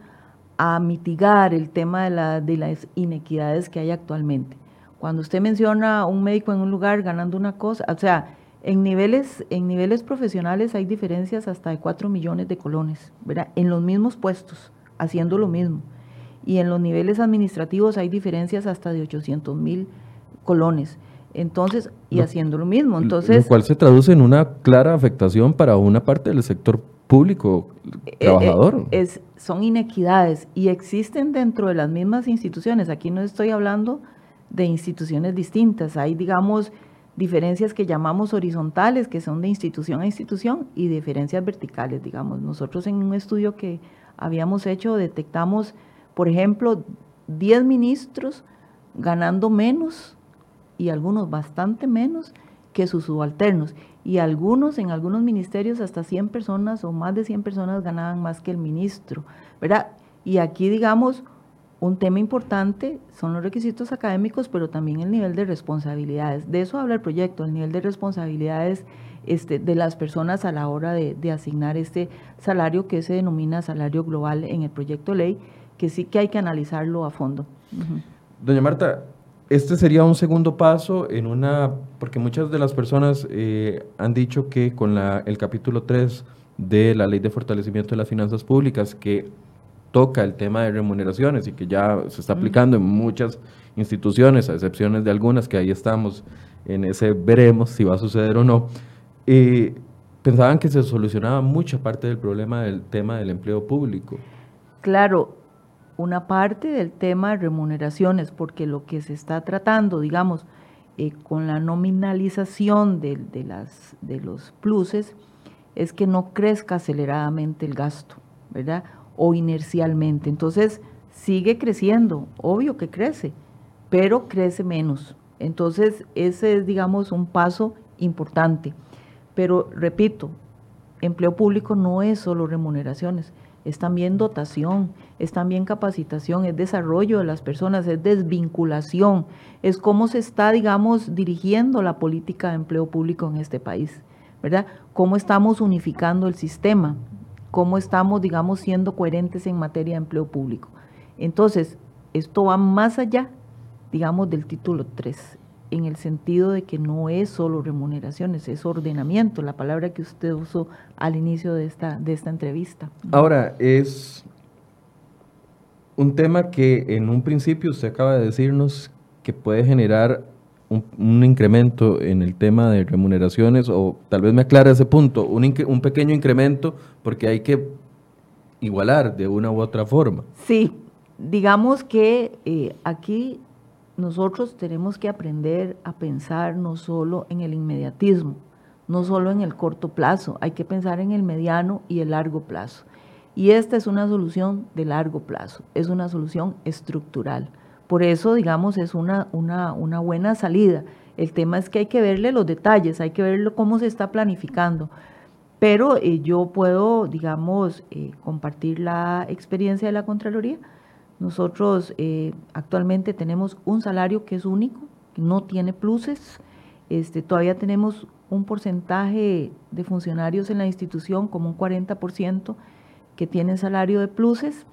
Speaker 2: a mitigar el tema de, la, las inequidades que hay actualmente. Cuando usted menciona a un médico en un lugar ganando una cosa, o sea, en niveles, en niveles profesionales hay diferencias hasta de 4 millones de colones, ¿verdad? En los mismos puestos, haciendo lo mismo. Y en los niveles administrativos hay diferencias hasta de 800 mil colones. Entonces, y haciendo lo mismo. Entonces,
Speaker 1: lo cual se traduce en una clara afectación para una parte del sector público eh, eh, trabajador.
Speaker 2: es, son inequidades y existen dentro de las mismas instituciones. Aquí no estoy hablando de instituciones distintas. Hay, digamos, diferencias que llamamos horizontales, que son de institución a institución, y diferencias verticales, digamos. Nosotros en un estudio que habíamos hecho detectamos, por ejemplo, 10 ministros ganando menos y algunos bastante menos que sus subalternos. Y algunos, en algunos ministerios, hasta 100 personas o más de 100 personas ganaban más que el ministro, ¿verdad? Y aquí, digamos, un tema importante son los requisitos académicos, pero también el nivel de responsabilidades. De eso habla el proyecto, el nivel de responsabilidades este, de las personas a la hora de, asignar este salario que se denomina salario global en el proyecto ley, que sí que hay que analizarlo a fondo.
Speaker 1: Doña Marta, este sería un segundo paso en una, porque muchas de las personas eh, han dicho que con la, el capítulo 3 de la Ley de Fortalecimiento de las Finanzas Públicas, que toca el tema de remuneraciones y que ya se está aplicando en muchas instituciones, a excepciones de algunas que ahí estamos en ese veremos si va a suceder o no, eh, pensaban que se solucionaba mucha parte del problema del tema del empleo público.
Speaker 2: Claro, una parte del tema de remuneraciones, porque lo que se está tratando, digamos, eh, con la nominalización de, de los pluses, es que no crezca aceleradamente el gasto, ¿verdad? O inercialmente. Entonces, sigue creciendo, obvio que crece, pero crece menos. Entonces, ese es, digamos, un paso importante. Pero, repito, empleo público no es solo remuneraciones, es también dotación, es también capacitación, es desarrollo de las personas, es desvinculación, es cómo se está, digamos, dirigiendo la política de empleo público en este país, ¿verdad? Cómo estamos unificando el sistema, cómo estamos, digamos, siendo coherentes en materia de empleo público. Entonces, esto va más allá, digamos, del título 3 en el sentido de que no es solo remuneraciones, es ordenamiento, la palabra que usted usó al inicio de esta, de esta entrevista.
Speaker 1: Ahora, es un tema que en un principio usted acaba de decirnos que puede generar un, incremento en el tema de remuneraciones, o tal vez me aclara ese punto, un, un pequeño incremento porque hay que igualar de una u otra forma.
Speaker 2: Sí, digamos que eh, aquí nosotros tenemos que aprender a pensar no solo en el inmediatismo, no solo en el corto plazo, hay que pensar en el mediano y el largo plazo. Y esta es una solución de largo plazo, es una solución estructural. Por eso, digamos, es una, una, buena salida. El tema es que hay que verle los detalles, hay que ver cómo se está planificando. Pero eh, yo puedo, digamos, eh, compartir la experiencia de la Contraloría nosotros eh, actualmente tenemos un salario que es único, que no tiene pluses. Este, todavía tenemos un porcentaje de funcionarios en la institución, como un 40%, que tienen salario de pluses.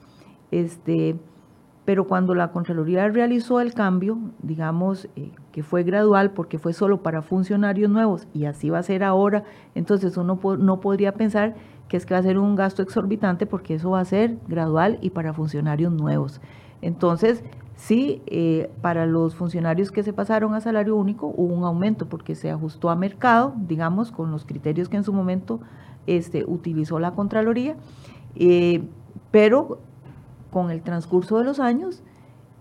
Speaker 2: Este, pero cuando la Contraloría realizó el cambio, digamos eh, que fue gradual porque fue solo para funcionarios nuevos y así va a ser ahora, entonces uno no podría pensar que es que va a ser un gasto exorbitante porque eso va a ser gradual y para funcionarios nuevos. Entonces, sí, eh, para los funcionarios que se pasaron a salario único hubo un aumento porque se ajustó a mercado, digamos, con los criterios que en su momento este, utilizó la Contraloría, eh, pero con el transcurso de los años,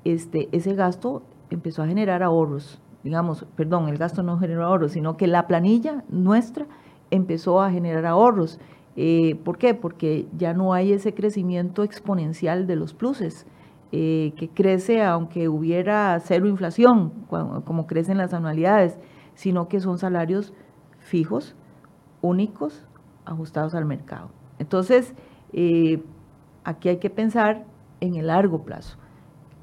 Speaker 2: este, ese gasto empezó a generar ahorros. Digamos, perdón, el gasto no generó ahorros, sino que la planilla nuestra empezó a generar ahorros. Eh, ¿Por qué? Porque ya no hay ese crecimiento exponencial de los pluses, eh, que crece aunque hubiera cero inflación, como crecen las anualidades, sino que son salarios fijos, únicos, ajustados al mercado. Entonces, eh, aquí hay que pensar en el largo plazo.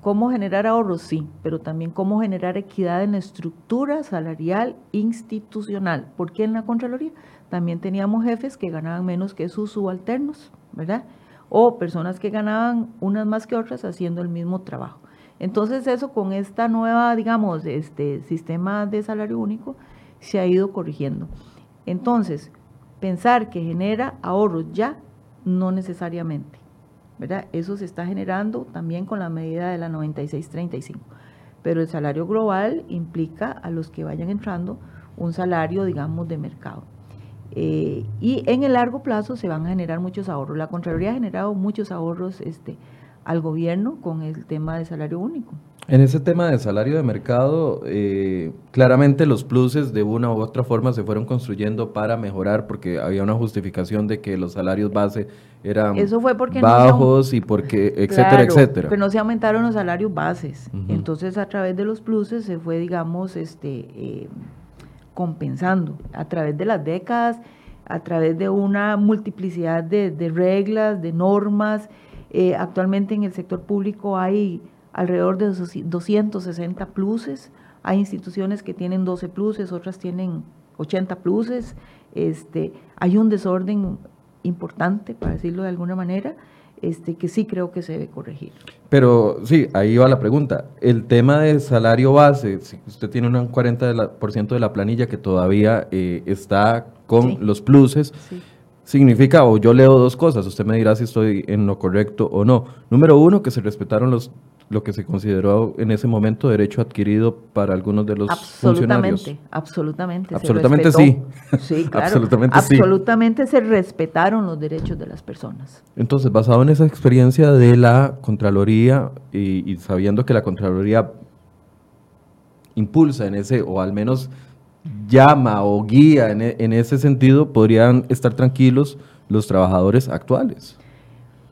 Speaker 2: ¿Cómo generar ahorros? Sí, pero también cómo generar equidad en la estructura salarial institucional. Porque en la Contraloría también teníamos jefes que ganaban menos que sus subalternos, ¿verdad? O personas que ganaban unas más que otras haciendo el mismo trabajo. Entonces eso con esta nueva, digamos, este sistema de salario único se ha ido corrigiendo. Entonces, pensar que genera ahorros ya, no necesariamente. Eso se está generando también con la medida de la 9635. Pero el salario global implica a los que vayan entrando un salario, digamos, de mercado. Eh, y en el largo plazo se van a generar muchos ahorros. La Contraloría ha generado muchos ahorros este, al gobierno con el tema de salario único.
Speaker 1: En ese tema de salario de mercado, eh, claramente los pluses de una u otra forma se fueron construyendo para mejorar porque había una justificación de que los salarios base eran bajos y porque, etcétera, etcétera.
Speaker 2: Pero no se aumentaron los salarios bases. Entonces, a través de los pluses se fue, digamos, este eh, compensando a través de las décadas, a través de una multiplicidad de, reglas, de normas. Eh, actualmente en el sector público hay alrededor de 260 pluses. Hay instituciones que tienen 12 pluses, otras tienen 80 pluses. Este, hay un desorden importante, para decirlo de alguna manera, este, que sí creo que se debe corregir.
Speaker 1: Pero sí, ahí va la pregunta. El tema de salario base, si usted tiene un 40% de la planilla que todavía eh, está con los pluses, significa, o yo leo dos cosas, usted me dirá si estoy en lo correcto o no. Número uno, que se respetaron los lo que se consideró en ese momento derecho adquirido para algunos de los funcionarios.
Speaker 2: Absolutamente, *laughs*
Speaker 1: absolutamente. sí.
Speaker 2: Sí, claro. absolutamente, absolutamente se respetaron los derechos de las personas.
Speaker 1: Entonces, basado en esa experiencia de la Contraloría y, sabiendo que la Contraloría impulsa en ese, o al menos llama o guía en, en ese sentido, podrían estar tranquilos los trabajadores actuales.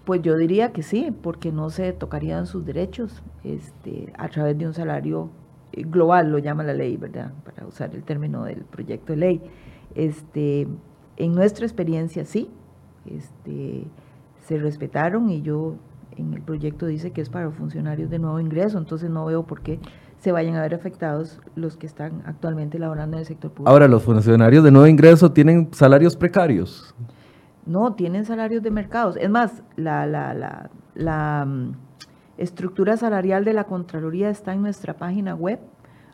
Speaker 2: Pues yo diría que sí, porque no se tocarían sus derechos este, a través de un salario eh, global, lo llama la ley, ¿verdad? Para usar el término del proyecto de ley. Este, en nuestra experiencia sí, este, se respetaron y yo en el proyecto dice que es para funcionarios de nuevo ingreso, entonces no veo por qué se vayan a ver afectados los que están actualmente laborando en el sector público.
Speaker 1: Ahora, los funcionarios de nuevo ingreso tienen salarios precarios.
Speaker 2: No, tienen salarios de mercados. Es más, la, la, la, la mm, estructura salarial de la Contraloría está en nuestra página web.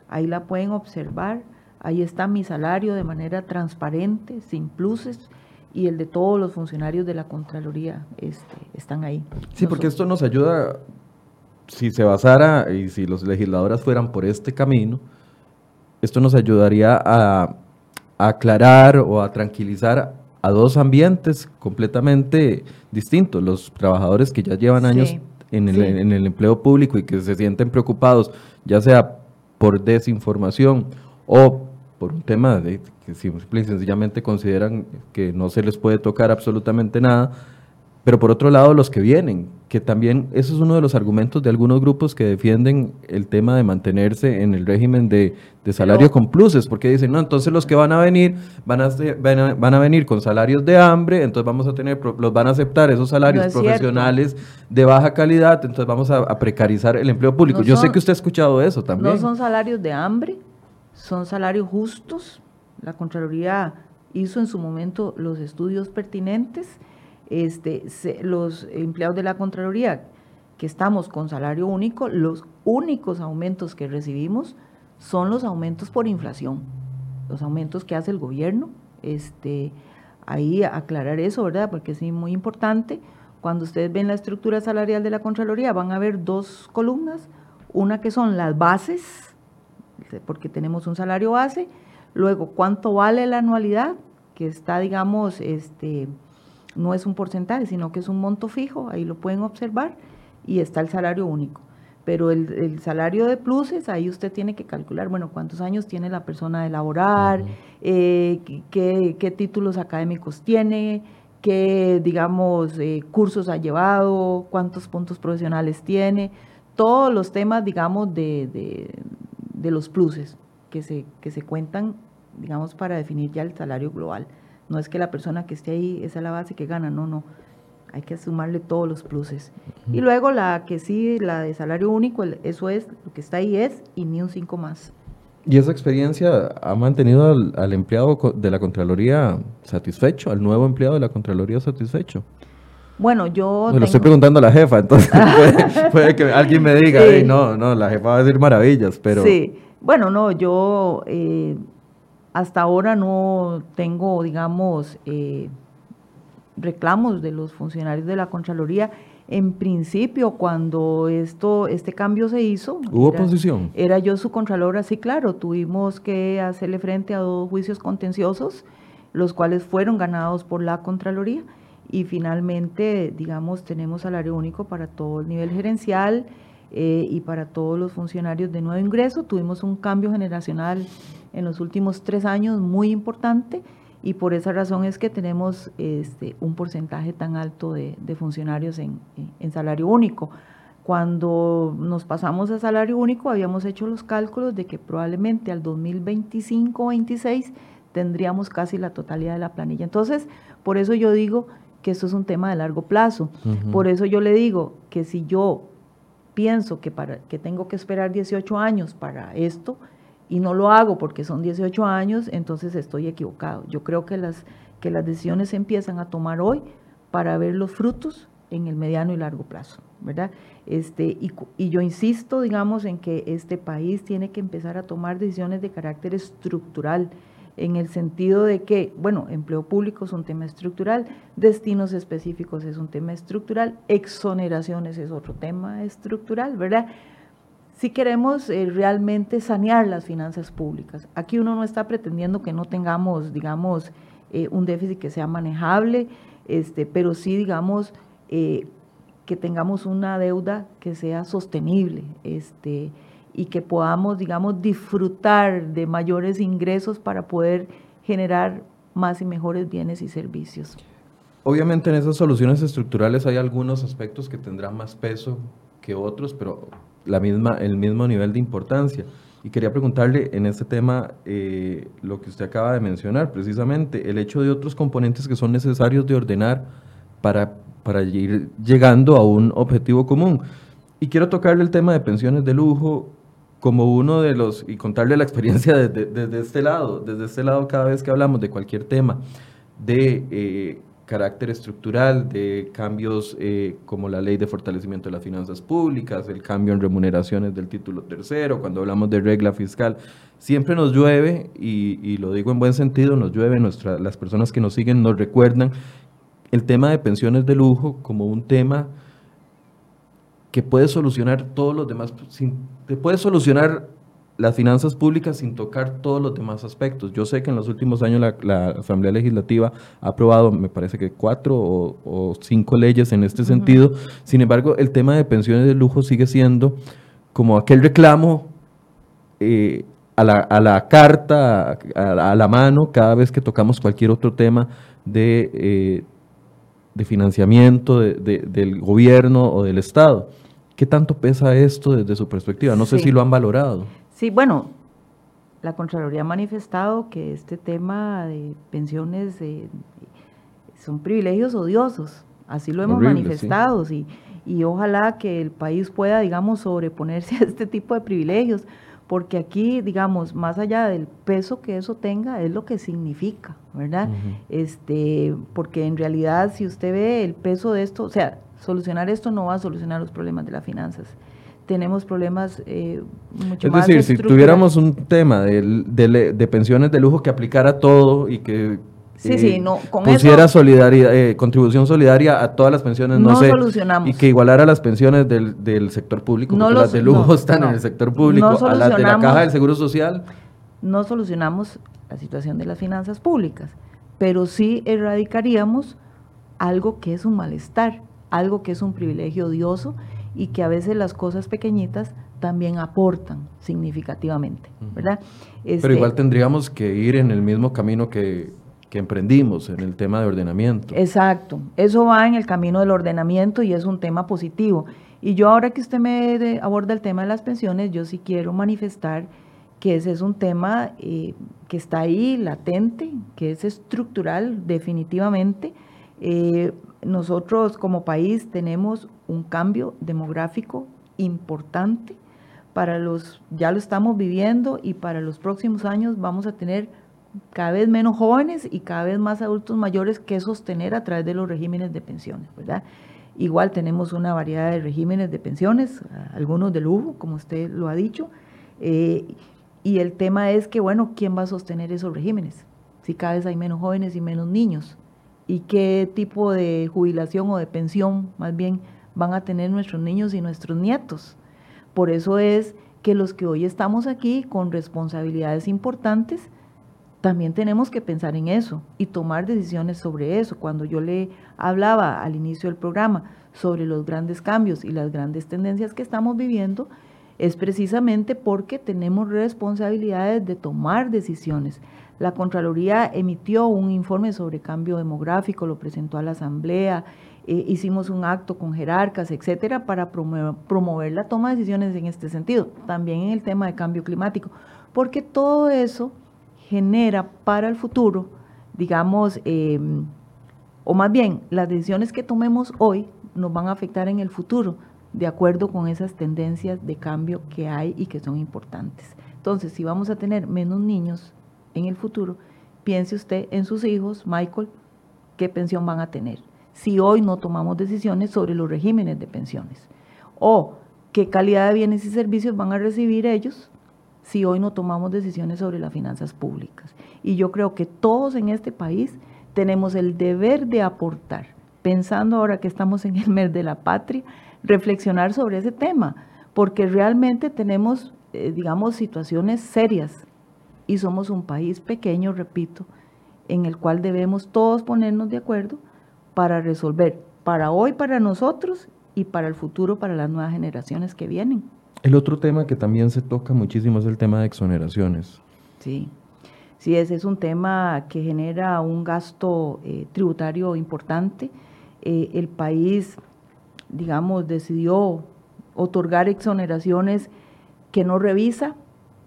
Speaker 2: Ahí la pueden observar. Ahí está mi salario de manera transparente, sin pluses, y el de todos los funcionarios de la Contraloría este, están ahí.
Speaker 1: Sí, porque esto nos ayuda, si se basara y si los legisladores fueran por este camino, esto nos ayudaría a, a aclarar o a tranquilizar a dos ambientes completamente distintos. Los trabajadores que ya llevan años en, el, empleo público y que se sienten preocupados, ya sea por desinformación o por un tema de que simple y sencillamente consideran que no se les puede tocar absolutamente nada, pero por otro lado los que vienen, que también eso es uno de los argumentos de algunos grupos que defienden el tema de mantenerse en el régimen de, salario con pluses, porque dicen, no, entonces los que van a venir van a, van a, venir con salarios de hambre, entonces vamos a tener, los van a aceptar esos salarios profesionales de baja calidad, entonces vamos a, precarizar el empleo público. Yo sé que usted ha escuchado eso también.
Speaker 2: No son salarios de hambre, son salarios justos, La Contraloría hizo en su momento los estudios pertinentes. Este, los empleados de la Contraloría que estamos con salario único, los únicos aumentos que recibimos son los aumentos por inflación, los aumentos que hace el gobierno. Este, ahí aclarar eso, ¿verdad? Porque es muy importante. Cuando ustedes ven la estructura salarial de la Contraloría, van a ver dos columnas, una que son las bases, porque tenemos un salario base, luego cuánto vale la anualidad, que está, digamos, este, no es un porcentaje, sino que es un monto fijo, ahí lo pueden observar, y está el salario único. Pero el, salario de pluses, ahí usted tiene que calcular, bueno, cuántos años tiene la persona de laborar, eh, qué, títulos académicos tiene, qué, digamos, eh, cursos ha llevado, cuántos puntos profesionales tiene, todos los temas, digamos, de, de, los pluses que se, que se cuentan, digamos, para definir ya el salario global. No es que la persona que esté ahí, esa es la base que gana, no, no hay que sumarle todos los pluses. Y luego la que sí, la de salario único, eso es, lo que está ahí es, y ni un 5 más.
Speaker 1: ¿Y esa experiencia ha mantenido al, empleado de la Contraloría satisfecho, al nuevo empleado de la Contraloría satisfecho?
Speaker 2: Bueno, yo...
Speaker 1: Me lo estoy preguntando a la jefa, entonces *laughs* puede, que alguien me diga, no, no, la jefa va a decir maravillas, pero...
Speaker 2: Sí, bueno, no, yo eh, hasta ahora no tengo, digamos, eh, reclamos de los funcionarios de la Contraloría. En principio, cuando esto, este cambio se hizo,
Speaker 1: ¿hubo oposición?
Speaker 2: Era yo su Contralora, sí, claro, tuvimos que hacerle frente a dos juicios contenciosos, los cuales fueron ganados por la Contraloría y finalmente, digamos, tenemos salario único para todo el nivel gerencial eh, y para todos los funcionarios de nuevo ingreso. Tuvimos un cambio generacional en los últimos tres años muy importante y por esa razón es que tenemos este, un porcentaje tan alto de, funcionarios en, salario único. Cuando nos pasamos a salario único habíamos hecho los cálculos de que probablemente al 2025-26 tendríamos casi la totalidad de la planilla. Entonces, por eso yo digo que esto es un tema de largo plazo. Por eso yo le digo que si yo pienso que, para, que tengo que esperar 18 años para esto, y no lo hago porque son 18 años, entonces estoy equivocado. Yo creo que las, que las decisiones se empiezan a tomar hoy para ver los frutos en el mediano y largo plazo, ¿verdad? Este, y, y, yo insisto, digamos, en que este país tiene que empezar a tomar decisiones de carácter estructural, en el sentido de que, bueno, empleo público es un tema estructural, destinos específicos es un tema estructural, exoneraciones es otro tema estructural, ¿verdad? Si queremos eh, realmente sanear las finanzas públicas. Aquí uno no está pretendiendo que no tengamos, digamos, eh, un déficit que sea manejable, este, pero sí, digamos, eh, que tengamos una deuda que sea sostenible este, y que podamos, digamos, disfrutar de mayores ingresos para poder generar más y mejores bienes y servicios.
Speaker 1: Obviamente en esas soluciones estructurales hay algunos aspectos que tendrán más peso que otros, pero la misma, el mismo nivel de importancia. Y quería preguntarle en este tema eh, lo que usted acaba de mencionar, precisamente el hecho de otros componentes que son necesarios de ordenar para, para ir llegando a un objetivo común. Y quiero tocarle el tema de pensiones de lujo como uno de los, y contarle la experiencia desde, desde este lado, desde este lado cada vez que hablamos de cualquier tema, de eh, carácter estructural de cambios eh, como la ley de fortalecimiento de las finanzas públicas, el cambio en remuneraciones del título tercero, cuando hablamos de regla fiscal, siempre nos llueve, y, lo digo en buen sentido, nos llueve, nuestra, las personas que nos siguen nos recuerdan el tema de pensiones de lujo como un tema que puede solucionar todos los demás, sin, puede solucionar las finanzas públicas sin tocar todos los demás aspectos. Yo sé que en los últimos años la, Asamblea Legislativa ha aprobado, me parece que cuatro o, cinco leyes en este sentido. Sin embargo, el tema de pensiones de lujo sigue siendo como aquel reclamo eh, a, la, carta, a, la mano, cada vez que tocamos cualquier otro tema de, eh, de financiamiento del gobierno o del Estado. ¿Qué tanto pesa esto desde su perspectiva? No sé si lo han valorado.
Speaker 2: Sí, bueno, la Contraloría ha manifestado que este tema de pensiones son privilegios odiosos, así lo hemos manifestado, y ojalá que el país pueda, digamos, sobreponerse a este tipo de privilegios, porque aquí, digamos, más allá del peso que eso tenga, es lo que significa, ¿verdad? este, porque en realidad, si usted ve el peso de esto, o sea, solucionar esto no va a solucionar los problemas de las finanzas. Tenemos problemas eh, mucho más.
Speaker 1: Es decir, si tuviéramos un tema de, de pensiones de lujo que aplicara todo y que
Speaker 2: Sí, sí, no,
Speaker 1: con pusiera solidaridad, eh, contribución solidaria a todas las pensiones, no, sé, y que igualara las pensiones del, del sector público, no porque las de lujo están en el sector público, a las de la caja del Seguro Social.
Speaker 2: No solucionamos la situación de las finanzas públicas, pero sí erradicaríamos algo que es un malestar, algo que es un privilegio odioso y que a veces las cosas pequeñitas también aportan significativamente, ¿verdad?
Speaker 1: pero igual este tendríamos que ir en el mismo camino que que emprendimos en el tema de ordenamiento.
Speaker 2: Exacto, eso va en el camino del ordenamiento y es un tema positivo. Y yo ahora que usted me aborda el tema de las pensiones, yo sí quiero manifestar que ese es un tema eh, que está ahí latente, que es estructural definitivamente. Eh, nosotros como país tenemos un cambio demográfico importante para los, ya lo estamos viviendo y para los próximos años vamos a tener cada vez menos jóvenes y cada vez más adultos mayores que sostener a través de los regímenes de pensiones, ¿verdad? Igual tenemos una variedad de regímenes de pensiones, algunos de lujo, como usted lo ha dicho, eh, y el tema es que, bueno, ¿quién va a sostener esos regímenes? Si cada vez hay menos jóvenes y menos niños, y qué tipo de jubilación o de pensión, más bien, van a tener nuestros niños y nuestros nietos. Por eso es que los que hoy estamos aquí con responsabilidades importantes, también tenemos que pensar en eso y tomar decisiones sobre eso. Cuando yo le hablaba al inicio del programa sobre los grandes cambios y las grandes tendencias que estamos viviendo, es precisamente porque tenemos responsabilidades de tomar decisiones. La Contraloría emitió un informe sobre cambio demográfico, lo presentó a la Asamblea, eh, hicimos un acto con jerarcas, etcétera, para promover, la toma de decisiones en este sentido. También en el tema de cambio climático, porque todo eso genera para el futuro, digamos, em, o más bien, las decisiones que tomemos hoy nos van a afectar en el futuro, de acuerdo con esas tendencias de cambio que hay y que son importantes. Entonces, si vamos a tener menos niños en el futuro, piense usted en sus hijos, Michael, qué pensión van a tener. Si hoy no tomamos decisiones sobre los regímenes de pensiones o qué calidad de bienes y servicios van a recibir ellos si hoy no tomamos decisiones sobre las finanzas públicas. Y yo creo que todos en este país tenemos el deber de aportar, pensando ahora que estamos en el mes de la patria, reflexionar sobre ese tema, porque realmente tenemos, eh, digamos, situaciones serias y somos un país pequeño, repito, en el cual debemos todos ponernos de acuerdo para resolver para hoy, para nosotros y para el futuro, para las nuevas generaciones que vienen.
Speaker 1: El otro tema que también se toca muchísimo es el tema de exoneraciones.
Speaker 2: Sí, sí, ese es un tema que genera un gasto eh, tributario importante. Eh, el país, digamos, decidió otorgar exoneraciones que no revisa.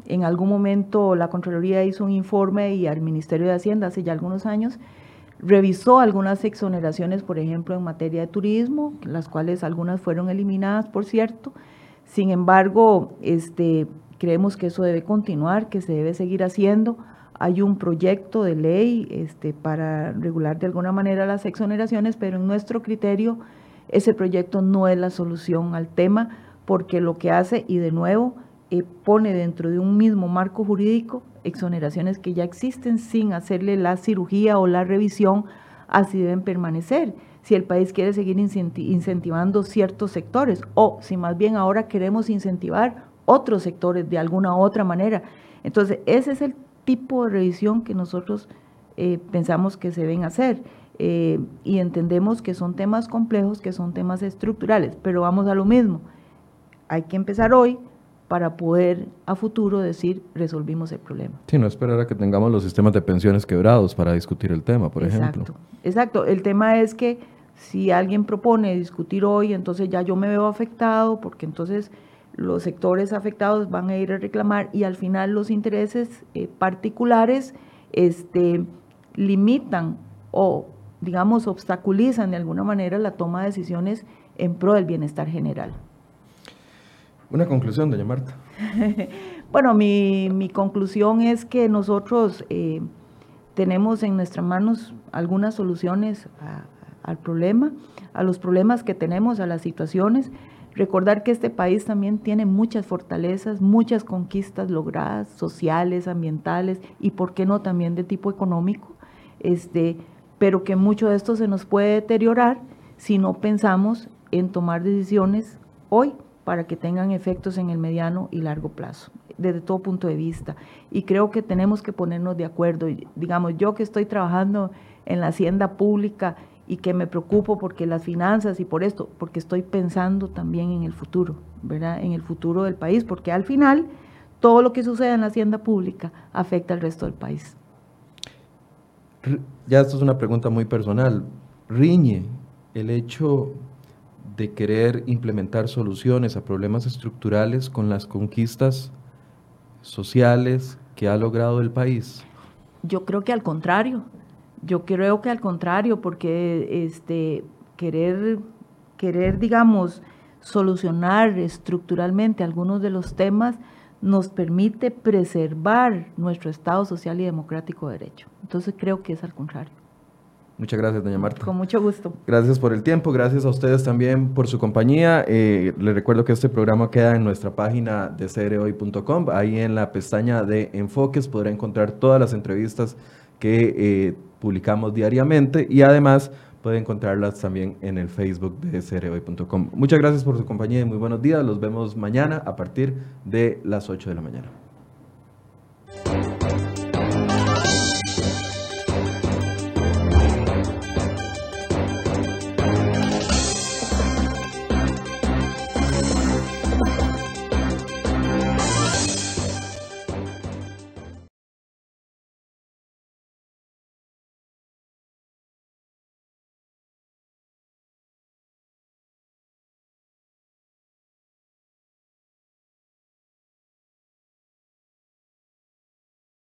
Speaker 2: En algún momento la Contraloría hizo un informe y al Ministerio de Hacienda hace ya algunos años revisó algunas exoneraciones, por ejemplo, en materia de turismo, las cuales algunas fueron eliminadas, por cierto, sin embargo, este, creemos que eso debe continuar, que se debe seguir haciendo. Hay un proyecto de ley este, para regular de alguna manera las exoneraciones, pero en nuestro criterio ese proyecto no es la solución al tema, porque lo que hace, y de nuevo, eh, pone dentro de un mismo marco jurídico exoneraciones que ya existen sin hacerle la cirugía o la revisión, así deben permanecer si el país quiere seguir incentivando ciertos sectores o si más bien ahora queremos incentivar otros sectores de alguna otra manera. Entonces, ese es el tipo de revisión que nosotros eh, pensamos que se deben hacer. Eh, y entendemos que son temas complejos, que son temas estructurales, pero vamos a lo mismo. Hay que empezar hoy para poder a futuro decir resolvimos el problema.
Speaker 1: Sí, no esperar a que tengamos los sistemas de pensiones quebrados para discutir el tema, por ejemplo.
Speaker 2: Exacto, el tema es que si alguien propone discutir hoy, entonces ya yo me veo afectado, porque entonces los sectores afectados van a ir a reclamar y al final los intereses eh, particulares este, limitan o, digamos, obstaculizan de alguna manera la toma de decisiones en pro del bienestar general.
Speaker 1: Una conclusión, doña Marta. *laughs*
Speaker 2: Bueno, mi, mi conclusión es que nosotros eh, tenemos en nuestras manos algunas soluciones al problema, a los problemas que tenemos, a las situaciones. Recordar que este país también tiene muchas fortalezas, muchas conquistas logradas, sociales, ambientales y, por qué no, también de tipo económico, este, pero que mucho de esto se nos puede deteriorar si no pensamos en tomar decisiones hoy para que tengan efectos en el mediano y largo plazo, desde todo punto de vista. Y creo que tenemos que ponernos de acuerdo. Digamos, yo que estoy trabajando en la hacienda pública y que me preocupo porque las finanzas y por esto, porque estoy pensando también en el futuro, ¿verdad? En el futuro del país, porque al final todo lo que sucede en la hacienda pública afecta al resto del país.
Speaker 1: Ya esto es una pregunta muy personal. Riñe el hecho de querer implementar soluciones a problemas estructurales con las conquistas sociales que ha logrado el país?
Speaker 2: Yo creo que al contrario, yo creo que al contrario, porque este, querer, querer, digamos, solucionar estructuralmente algunos de los temas nos permite preservar nuestro Estado social y democrático de derecho. Entonces creo que es al contrario.
Speaker 1: Muchas gracias, doña Marta.
Speaker 2: Con mucho gusto.
Speaker 1: Gracias por el tiempo, gracias a ustedes también por su compañía. Eh, les recuerdo que este programa queda en nuestra página de crhoy.com. Ahí en la pestaña de enfoques podrá encontrar todas las entrevistas que eh, publicamos diariamente y además puede encontrarlas también en el Facebook de crhoy.com. Muchas gracias por su compañía y muy buenos días. Los vemos mañana a partir de las 8 de la mañana.